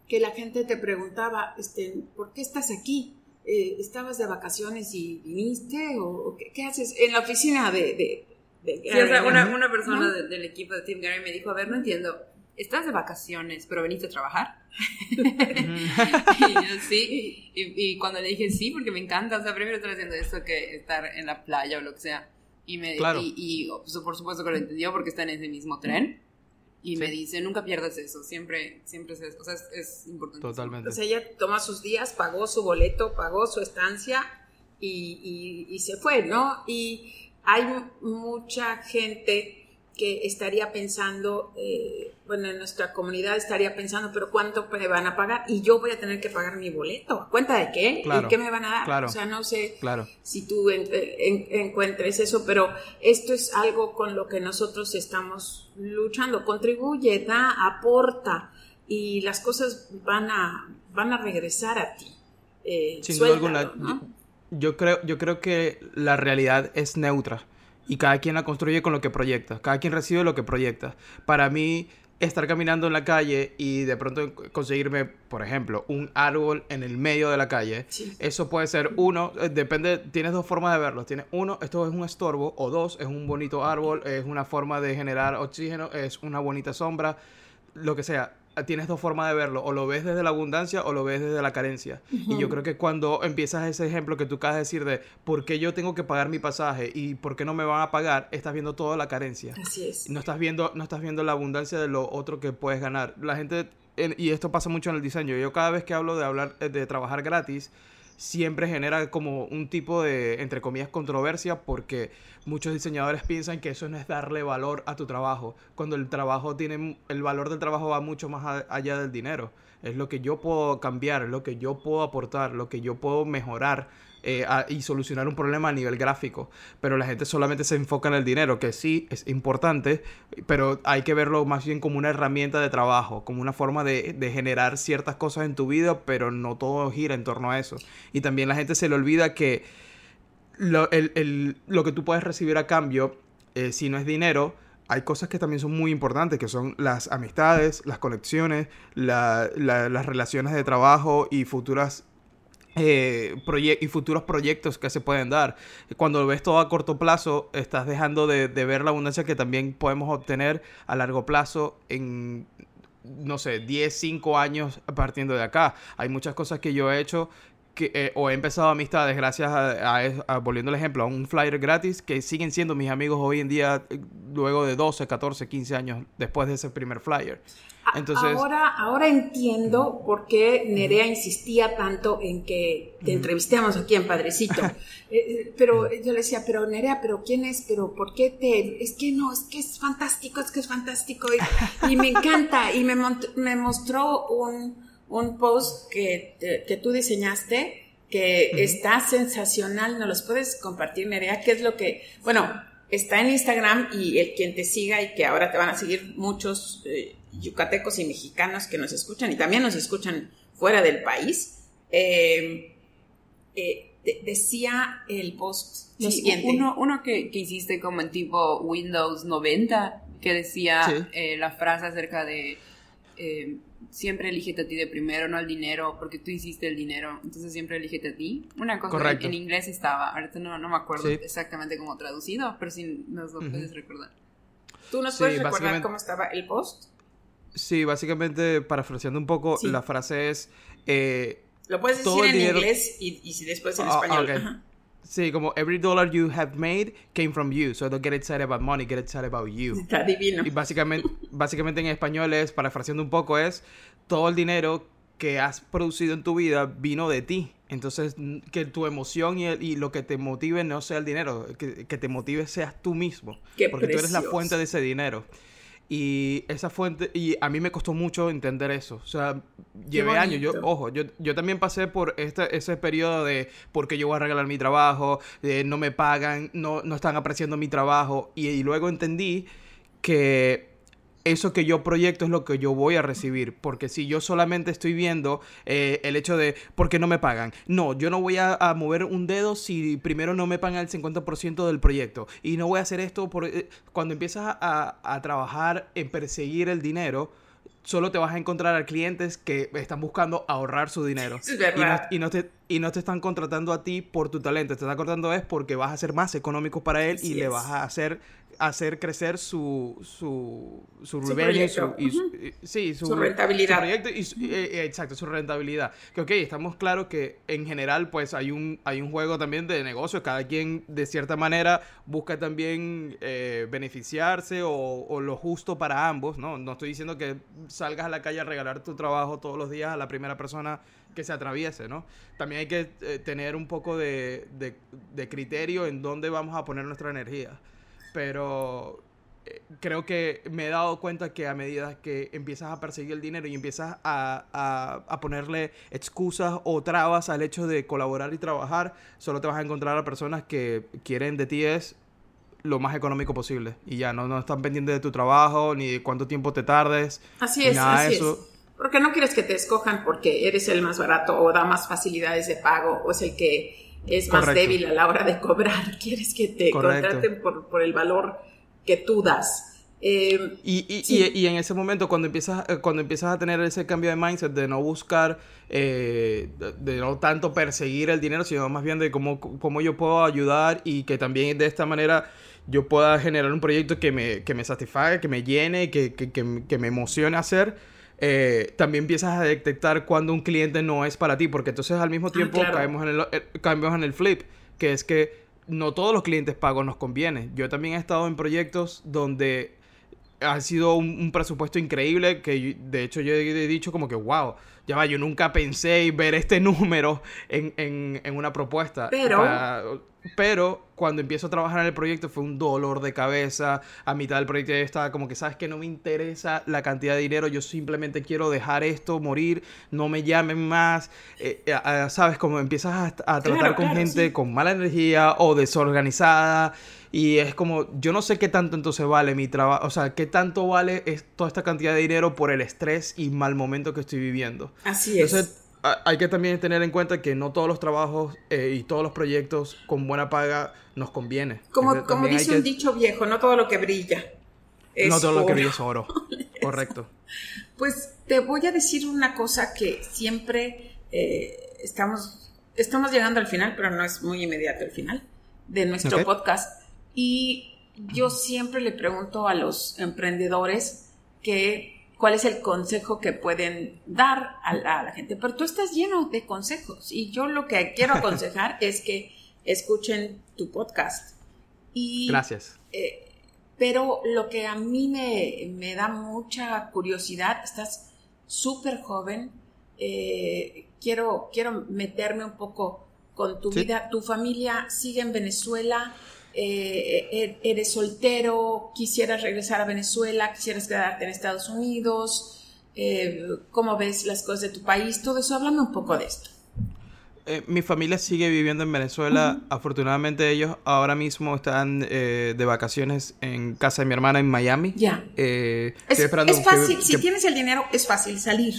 que la gente te preguntaba, este, ¿por qué estás aquí? ¿Estabas de vacaciones y viniste? ¿O, qué, haces? En la oficina de
sí, o sea, una, una persona del equipo de Team Gary me dijo, a ver, no entiendo, ¿estás de vacaciones, pero veniste a trabajar? y yo sí, y, cuando le dije sí, porque me encanta, o sea, primero estoy haciendo esto que estar en la playa o lo que sea. Y, me, y, pues, por supuesto que lo entendió porque está en ese mismo tren. Y me dice, nunca pierdas eso, siempre, siempre es eso, o sea, es, importante.
Totalmente.
O sea, ella toma sus días, pagó su boleto, pagó su estancia y, y se fue, ¿no? Y hay mucha gente que estaría pensando, eh, bueno, en nuestra comunidad estaría pensando, pero ¿cuánto me van a pagar? Y yo voy a tener que pagar mi boleto. ¿A cuenta de qué? ¿Y qué me van a dar?
Claro,
o sea, no sé
claro.
si tú encuentres eso, pero esto es algo con lo que nosotros estamos luchando. Contribuye, da, aporta y las cosas van a, van a regresar a ti.
Eh, Sin duda alguna. Yo creo, yo creo que la realidad es neutra y cada quien la construye con lo que proyecta, cada quien recibe lo que proyecta. Para mí, estar caminando en la calle y de pronto conseguirme, por ejemplo, un árbol en el medio de la calle, eso puede ser uno, eh, depende, tienes dos formas de verlo. Tienes uno, esto es un estorbo, o dos, es un bonito árbol, es una forma de generar oxígeno, es una bonita sombra, lo que sea tienes dos formas de verlo, o lo ves desde la abundancia o lo ves desde la carencia. Y yo creo que cuando empiezas ese ejemplo que tú acabas de decir de por qué yo tengo que pagar mi pasaje y por qué no me van a pagar, estás viendo toda la carencia.
Así es.
No estás viendo, no estás viendo la abundancia de lo otro que puedes ganar. La gente, y esto pasa mucho en el diseño, yo cada vez que hablo de hablar, de trabajar gratis, siempre genera como un tipo de, entre comillas, controversia porque muchos diseñadores piensan que eso no es darle valor a tu trabajo, cuando el trabajo tiene, el valor del trabajo va mucho más allá del dinero. Es lo que yo puedo cambiar, lo que yo puedo aportar, lo que yo puedo mejorar eh, y solucionar un problema a nivel gráfico. Pero la gente solamente se enfoca en el dinero, que sí es importante, pero hay que verlo más bien como una herramienta de trabajo, como una forma de, generar ciertas cosas en tu vida, pero no todo gira en torno a eso. Y también la gente se le olvida que lo, que tú puedes recibir a cambio, eh, si no es dinero, hay cosas que también son muy importantes, que son las amistades, las conexiones, las relaciones de trabajo y futuras eh, y futuros proyectos que se pueden dar. Cuando lo ves todo a corto plazo, estás dejando de, ver la abundancia que también podemos obtener a largo plazo en, no sé, 10, 5 años partiendo de acá. Hay muchas cosas que yo he hecho que, eh, o he empezado amistades gracias a, volviendo al ejemplo, a un flyer gratis que siguen siendo mis amigos hoy en día, eh, luego de 12, 14, 15 años después de ese primer flyer.
Ahora, ahora entiendo por qué Nerea insistía tanto en que te entrevistemos aquí en Padrecito. Eh, eh, pero yo le decía, pero Nerea, ¿pero quién es? ¿Pero por qué te...? Es que no, es que es fantástico, es que es fantástico. Y, me encanta. Y me, me mostró un, un post que, que tú diseñaste que está sensacional. ¿No los puedes compartir, Nerea? ¿Qué es lo que...? Bueno, está en Instagram y el quien te siga y que ahora te van a seguir muchos... Eh, yucatecos y mexicanos que nos escuchan y también nos escuchan fuera del país, eh, eh, decía el post siguiente.
Uno, que, hiciste como en tipo Windows 90, que decía eh, la frase acerca de siempre elígete a ti de primero, no al dinero, porque tú hiciste el dinero, entonces siempre elígete a ti. Una cosa en, inglés estaba, ahorita no, no me acuerdo exactamente cómo traducido, pero si nos lo puedes recordar.
¿Tú nos puedes recordar cómo estaba el post?
Sí, básicamente, parafraseando un poco, la frase es... Eh,
Lo puedes decir en inglés y, si después en ah, español.
Sí, como every dollar you have made came from you. So don't get excited about money, get excited about you.
Está divino.
Y básicamente, básicamente en español es, parafraseando un poco, es todo el dinero que has producido en tu vida vino de ti. Entonces, que tu emoción y, el- y lo que te motive no sea el dinero, que, que te motive seas tú mismo.
Qué
porque tú eres la fuente de ese dinero. Y esa fuente, y a mí me costó mucho entender eso. O sea, llevé años. Yo, ojo, yo, yo también pasé por este, ese periodo de por qué yo voy a regalar mi trabajo, de no me pagan, no, no están apreciando mi trabajo. Y, y luego entendí que eso que yo proyecto es lo que yo voy a recibir. Porque si yo solamente estoy viendo eh, el hecho de por qué no me pagan. No, yo no voy a, a mover un dedo si primero no me pagan el 50% del proyecto. Y no voy a hacer esto por, eh, cuando empiezas a, a trabajar en perseguir el dinero. Solo te vas a encontrar a clientes que están buscando ahorrar su dinero.
Es verdad.
Y no, y no te, y no te están contratando a ti por tu talento. Te están contratando es porque vas a ser más económico para él
Así
y le vas a hacer, hacer crecer su, su, su,
Su
revenue, su- y su- y- sí, su,
Su rentabilidad.
su proyecto y su- eh, eh, exacto, su rentabilidad. Que ok, estamos claros que en general pues hay un, hay un juego también de negocios. Cada quien de cierta manera busca también eh, beneficiarse o, o lo justo para ambos, ¿no? No estoy diciendo que salgas a la calle a regalar tu trabajo todos los días a la primera persona que se atraviese, ¿no? También hay que eh, tener un poco de, de- de criterio en dónde vamos a poner nuestra energía. Pero eh, creo que me he dado cuenta que a medida que empiezas a perseguir el dinero y empiezas a, a- a ponerle excusas o trabas al hecho de colaborar y trabajar, solo te vas a encontrar a personas que quieren de ti es lo más económico posible. Y ya, no, no están pendientes de tu trabajo, ni de cuánto tiempo te tardes.
Así es,
nada de
así
eso.
es. Porque no quieres que te escojan porque eres el más barato o da más facilidades de pago o es el que es más débil a la hora de cobrar. Quieres que te
Correcto.
contraten por, por el valor que tú das. Eh,
Y, y,
Sí.
y, y en ese momento, cuando empiezas, eh, cuando empiezas a tener ese cambio de mindset de no buscar, eh, de, no tanto perseguir el dinero, sino más bien de cómo, cómo yo puedo ayudar y que también de esta manera yo pueda generar un proyecto que me, que me satisfaga, que me llene, que, que, que, que me emocione hacer. Eh, también empiezas a detectar cuando un cliente no es para ti, porque entonces al mismo tiempo
claro.
caemos, en el, eh, caemos en el flip, que es que no todos los clientes pagos nos conviene. Yo también he estado en proyectos donde ha sido un, un presupuesto increíble que de hecho yo he, he dicho como que wow, ya va, yo nunca pensé ver este número en, en- en una propuesta.
Pero-
Para- pero cuando empiezo a trabajar en el proyecto fue un dolor de cabeza. A mitad del proyecto estaba como que, ¿sabes que No me interesa la cantidad de dinero, yo simplemente quiero dejar esto morir, no me llamen más. Eh, eh, ah, ¿Sabes? Como empiezas a, a tratar
Claro,
con
claro,
gente
sí.
con mala energía o desorganizada. Y es como, yo no sé qué tanto entonces vale mi trabajo, o sea, qué tanto vale es- toda esta cantidad de dinero por el estrés y mal momento que estoy viviendo.
así es.
Entonces, hay que también tener en cuenta que no todos los trabajos eh, y todos los proyectos con buena paga nos conviene.
como
Entonces,
dice
que-
un dicho viejo, no todo lo que brilla. es
No todo lo que
oro.
brilla es oro. Correcto.
Pues te voy a decir una cosa que siempre eh, estamos, estamos llegando al final, pero no es muy inmediato el final de nuestro podcast. Y yo siempre le pregunto a los emprendedores que cuál es el consejo que pueden dar a la, a la gente. Pero tú estás lleno de consejos y yo lo que quiero aconsejar es que escuchen tu podcast. Y
Gracias.
eh, pero lo que a mí me, me da mucha curiosidad, estás súper joven, eh, quiero, quiero meterme un poco con tu
Sí.
vida. Tu familia sigue en Venezuela, eh, e- eres soltero, quisieras regresar a Venezuela, quisieras quedarte en Estados Unidos, eh, cómo ves las cosas de tu país, todo eso, háblame un poco de esto.
Eh, mi familia sigue viviendo en Venezuela. Afortunadamente ellos ahora mismo están eh, de vacaciones en casa de mi hermana en Miami.
Ya.
Eh,
Es, es
que-
fácil, si
que-
tienes el dinero, es fácil salir.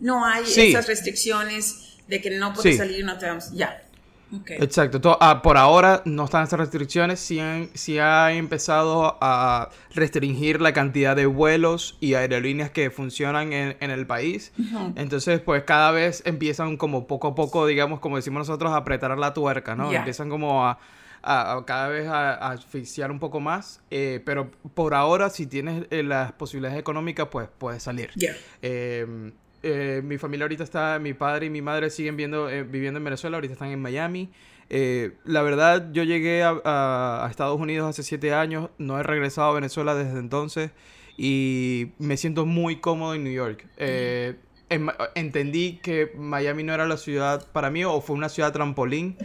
No hay
Sí.
esas restricciones de que no puedes
Sí.
salir y no te damos. Ya.
Exacto. To- ah, por ahora no están estas restricciones. Sí, han, sí ha empezado a restringir la cantidad de vuelos y aerolíneas que funcionan en, en el país. Entonces, pues cada vez empiezan como poco a poco, digamos, como decimos nosotros, a apretar la tuerca, ¿no? Empiezan como a, a- a cada vez a, a asfixiar un poco más. eh, pero por ahora, si tienes eh, las posibilidades económicas, pues puedes salir.
Ya.
Eh, eh, mi familia ahorita está, mi padre y mi madre siguen viendo, eh, viviendo en Venezuela, ahorita están en Miami. Eh, la verdad, yo llegué a, a, a Estados Unidos hace siete años, no he regresado a Venezuela desde entonces y me siento muy cómodo en New York. Eh, en- entendí que Miami no era la ciudad para mí o fue una ciudad trampolín.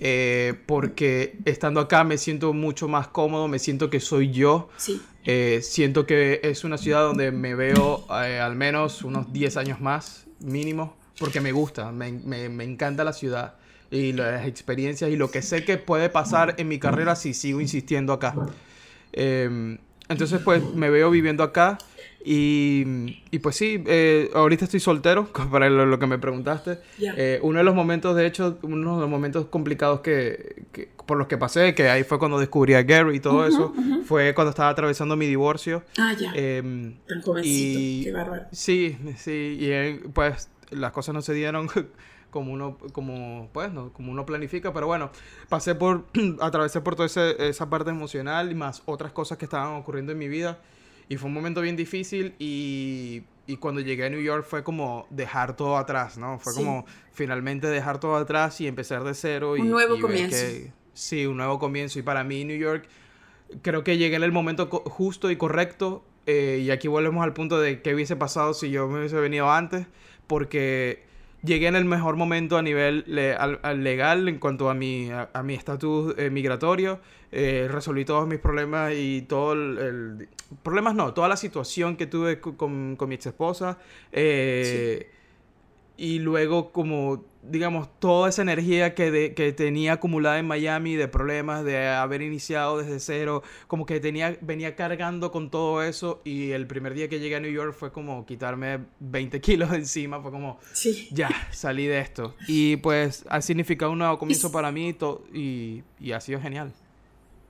Eh, porque estando acá me siento mucho más cómodo, me siento que soy yo.
Sí.
Eh, siento que es una ciudad donde me veo eh, al menos unos 10 años más, mínimo, porque me gusta, me, me- me encanta la ciudad y las experiencias y lo que sé que puede pasar en mi carrera si sigo insistiendo acá. Eh, entonces, pues me veo viviendo acá y, y pues sí, eh, ahorita estoy soltero, para lo, lo que me preguntaste.
Ya.
Eh, uno de los momentos, de hecho, uno de los momentos complicados que, que- por los que pasé, que ahí fue cuando descubrí a Gary y todo eso, fue cuando estaba atravesando mi divorcio.
Ah, ya.
Em,
Tan jovencito.
y-
Qué bárbaro.
Sí, sí, y eh, pues las cosas no se dieron como uno, como, pues, no, como uno planifica, pero bueno, pasé por, atravesé por toda esa parte emocional y más otras cosas que estaban ocurriendo en mi vida y fue un momento bien difícil y, y cuando llegué a New York fue como dejar todo atrás, ¿no? Fue
Sí.
como finalmente dejar todo atrás y empezar de cero y,
Un nuevo
y
comienzo.
que- sí, un nuevo comienzo y para mí New York creo que llegué en el momento justo y correcto. eh, y aquí volvemos al punto de qué hubiese pasado si yo me hubiese venido antes. Porque llegué en el mejor momento a nivel le- al- al legal en cuanto a mi a, a mi estatus eh, migratorio. eh, resolví todos mis problemas y todo el, el- Problemas no, toda la situación que tuve co- con, con mi ex esposa. eh, y luego como, digamos, toda esa energía que, de- que tenía acumulada en Miami de problemas, de haber iniciado desde cero, como que tenía, venía cargando con todo eso y el primer día que llegué a New York fue como quitarme 20 kilos de encima, fue como,
Sí.
ya, salí de esto. Y pues ha significado un nuevo comienzo para mí y ha sido genial.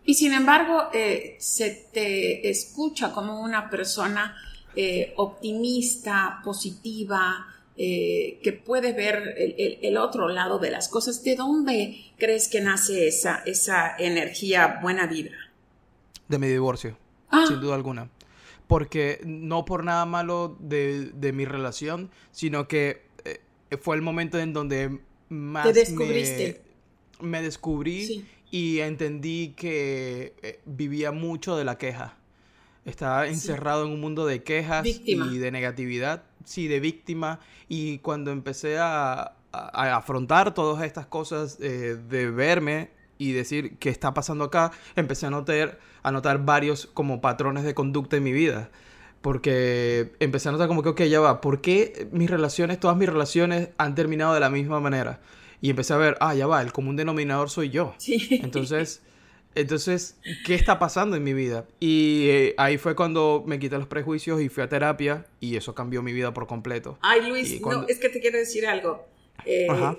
Y sin embargo, eh, se te escucha como una persona eh, optimista, positiva, eh, que puede ver el, el- el otro lado de las cosas. ¿De dónde crees que nace esa, esa energía buena vibra?
De mi divorcio.
Ah,
sin duda alguna. Porque no por nada malo de, de mi relación, sino que eh, fue el momento en donde más
Te descubriste.
Me, me descubrí
Sí.
y entendí que eh, vivía mucho de la queja. Estaba encerrado en un mundo de quejas
Víctima.
y de negatividad, sí, de víctima. Y cuando empecé a, a- a afrontar todas estas cosas, eh, de verme y decir qué está pasando acá, empecé a notar, a notar varios como patrones de conducta en mi vida. Porque empecé a notar como que, ok, ya va, ¿por qué mis relaciones, todas mis relaciones han terminado de la misma manera? Y empecé a ver, ah, ya va, el común denominador soy yo.
sí.
Entonces, entonces, ¿qué está pasando en mi vida? Y eh, ahí fue cuando me quité los prejuicios y fui a terapia y eso cambió mi vida por completo.
Ay, Luis, no, es que te quiero decir algo. Eh,
Ajá.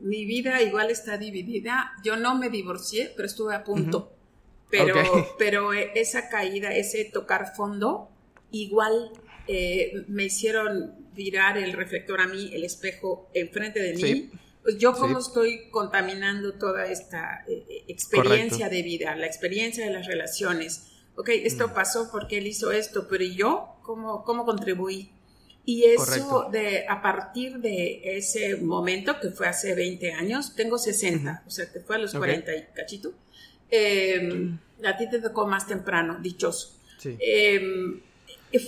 Mi vida igual está dividida. Yo no me divorcié, pero estuve a punto. Pero, pero eh, esa caída, ese tocar fondo, igual eh, me hicieron virar el reflector a mí, el espejo enfrente de mí.
Sí.
Pues yo cómo
Sí.
estoy contaminando toda esta eh, eh, experiencia
Correcto.
de vida, la experiencia de las relaciones. Ok, esto
Mm.
pasó porque él hizo esto, pero ¿y yo cómo, cómo contribuí? Y eso
Correcto.
de a partir de ese momento, que fue hace 20 años, tengo 60, o sea, que fue a los
Ok.
40 y cachito. eh, a ti te tocó más temprano, dichoso.
Sí.
Eh,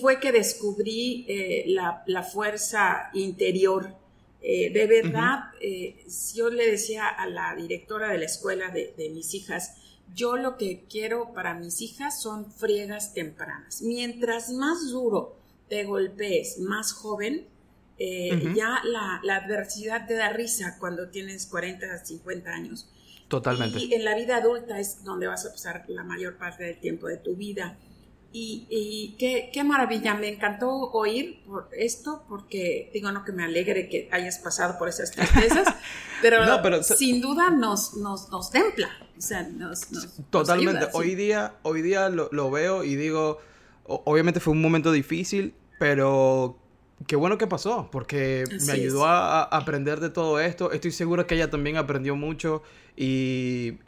fue que descubrí eh, la, la fuerza interior. Eh, de verdad, eh, yo le decía a la directora de la escuela de, de mis hijas, yo lo que quiero para mis hijas son friegas tempranas. Mientras más duro te golpees, más joven, eh, ya la, la adversidad te da risa cuando tienes 40, 50 años.
Totalmente.
Y en la vida adulta es donde vas a pasar la mayor parte del tiempo de tu vida. Y, y qué, qué maravilla, me encantó oír por esto, porque digo, no que me alegre que hayas pasado por esas tristezas, pero,
No, pero
sin duda nos, nos, nos templa, o sea, nos, nos- nos
Totalmente.
ayuda, sí.
Hoy día, hoy día lo, lo veo y digo, obviamente fue un momento difícil, pero qué bueno que pasó, porque
Así
me ayudó a, a aprender de todo esto. Estoy seguro que ella también aprendió mucho y,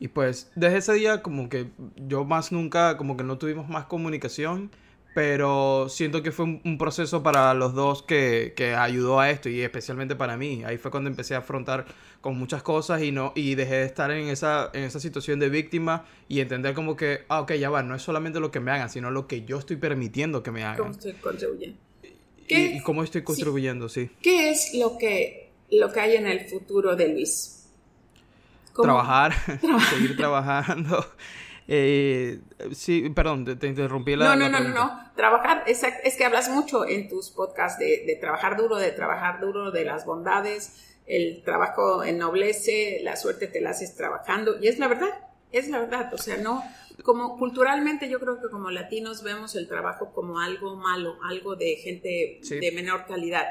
y pues desde ese día como que yo más nunca, como que no tuvimos más comunicación, pero siento que fue un, proceso para los dos que, que, ayudó a esto y especialmente para mí. Ahí fue cuando empecé a afrontar con muchas cosas y no y dejé de estar en esa, en esa situación de víctima y entender como que, ah, ok, ya va, no es solamente lo que me hagan, sino lo que yo estoy permitiendo que me hagan.
¿Cómo estoy contribuyendo?
Y, cómo estoy contribuyendo, sí.
¿Qué es lo que, lo que hay en el futuro de Luis?
Trabajar, seguir trabajando. Eh, sí, perdón, te, interrumpí la.
No, no, no, no, Trabajar, es, es, que hablas mucho en tus podcasts de, de, trabajar duro, de trabajar duro, de las bondades. El trabajo ennoblece, la suerte te la haces trabajando. Y es la verdad, es la verdad. O sea, no. Como culturalmente, yo creo que como latinos vemos el trabajo como algo malo, algo de gente de menor calidad.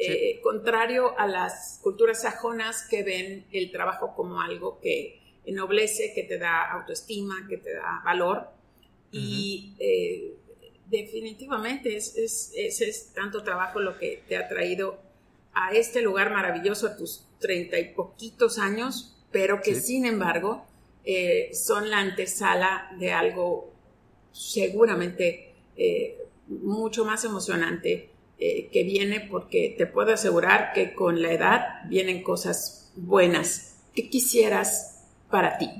Eh, contrario a las culturas sajonas que ven el trabajo como algo que ennoblece, que te da autoestima, que te da valor. Y eh, definitivamente es, es, tanto trabajo lo que te ha traído a este lugar maravilloso a tus treinta y poquitos años, pero que sin embargo eh, son la antesala de algo seguramente mucho más emocionante que viene porque te puedo asegurar que con la edad vienen cosas buenas. ¿Qué quisieras para ti?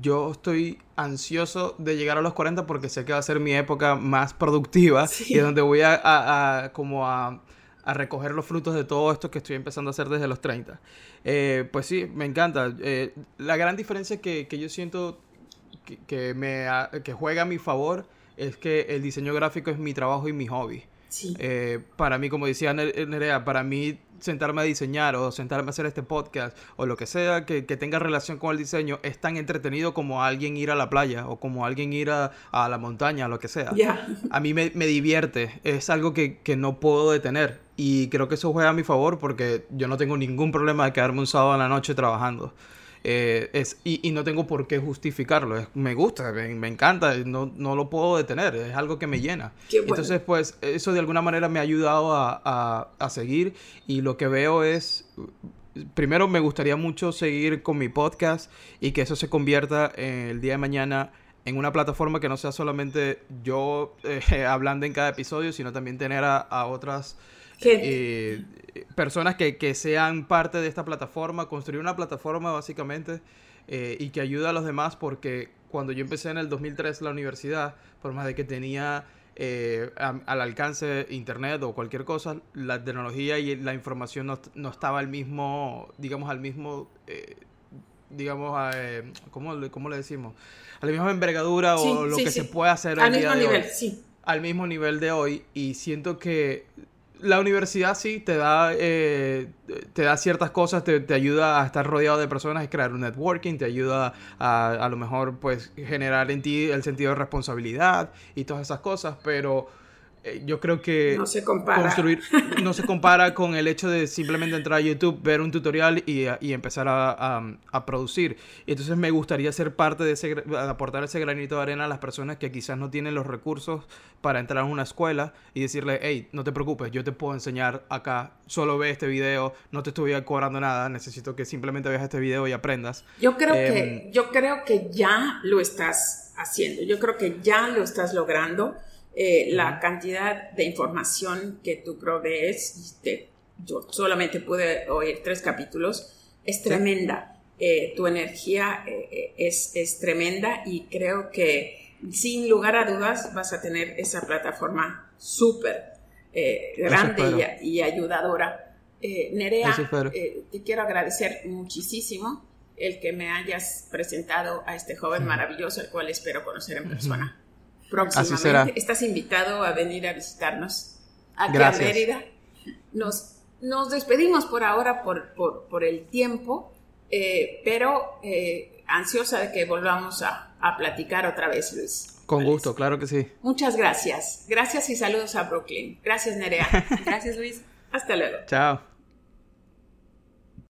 Yo estoy ansioso de llegar a los 40 porque sé que va a ser mi época más productiva y es donde voy a, como a, recoger los frutos de todo esto que estoy empezando a hacer desde los 30. Eh, pues sí, me encanta. Eh, la gran diferencia que, yo siento que, me, que juega a mi favor es que el diseño gráfico es mi trabajo y mi hobby. Eh, para mí, como decía Nerea, para mí sentarme a diseñar o sentarme a hacer este podcast o lo que sea que, tenga relación con el diseño es tan entretenido como alguien ir a la playa o como alguien ir a, la montaña, lo que sea. A mí me, divierte, es algo que, que, no puedo detener y creo que eso juega a mi favor porque yo no tengo ningún problema de quedarme un sábado en la noche trabajando. Eh, es, y, no tengo por qué justificarlo. me gusta, me, encanta, no, no, lo puedo detener, es algo que me llena. Entonces, pues, eso de alguna manera me ha ayudado a, a, seguir y lo que veo es, primero me gustaría mucho seguir con mi podcast y que eso se convierta el día de mañana en una plataforma que no sea solamente yo eh, hablando en cada episodio, sino también tener a, a otras eh, personas que, que, sean parte de esta plataforma, construir una plataforma básicamente eh, y que ayude a los demás porque cuando yo empecé en el 2003 la universidad, por más de que tenía eh, al alcance internet o cualquier cosa, la tecnología y la información no, no estaba al mismo, digamos, al mismo, digamos, ¿cómo, le decimos? A la misma envergadura o lo que se puede hacer
al mismo nivel, sí.
Al mismo nivel de hoy y siento que la universidad sí te da, eh, te da ciertas cosas, te, te, ayuda a estar rodeado de personas y crear un networking, te ayuda a a lo mejor pues generar en ti el sentido de responsabilidad y todas esas cosas, pero yo creo que
no se compara.
construir no se compara con el hecho de simplemente entrar a YouTube, ver un tutorial y, y empezar a, a, producir. Y entonces me gustaría ser parte de ese, aportar ese granito de arena a las personas que quizás no tienen los recursos para entrar a una escuela y decirle, hey, no te preocupes, yo te puedo enseñar acá, solo ve este video, no te estoy cobrando nada, necesito que simplemente veas este video y aprendas.
Yo creo, que, em, yo creo que ya lo estás haciendo, yo creo que ya lo estás logrando eh, la cantidad de información que tú provees, yo solamente pude oír tres capítulos, es tremenda. Eh, tu energía eh, es, es, tremenda y creo que sin lugar a dudas vas a tener esa plataforma súper grande y, ayudadora. Nerea, te quiero agradecer muchísimo el que me hayas presentado a este joven maravilloso, el cual espero conocer en persona próximamente. Estás invitado a venir a visitarnos aquí Gracias. a Mérida. Nos, nos despedimos por ahora por, por, el tiempo, eh, pero eh, ansiosa de que volvamos a, a, platicar otra vez, Luis.
Con gusto, claro que sí.
Muchas gracias. Gracias y saludos a Brooklyn. Gracias, Nerea.
gracias, Luis.
Hasta luego.
Chao.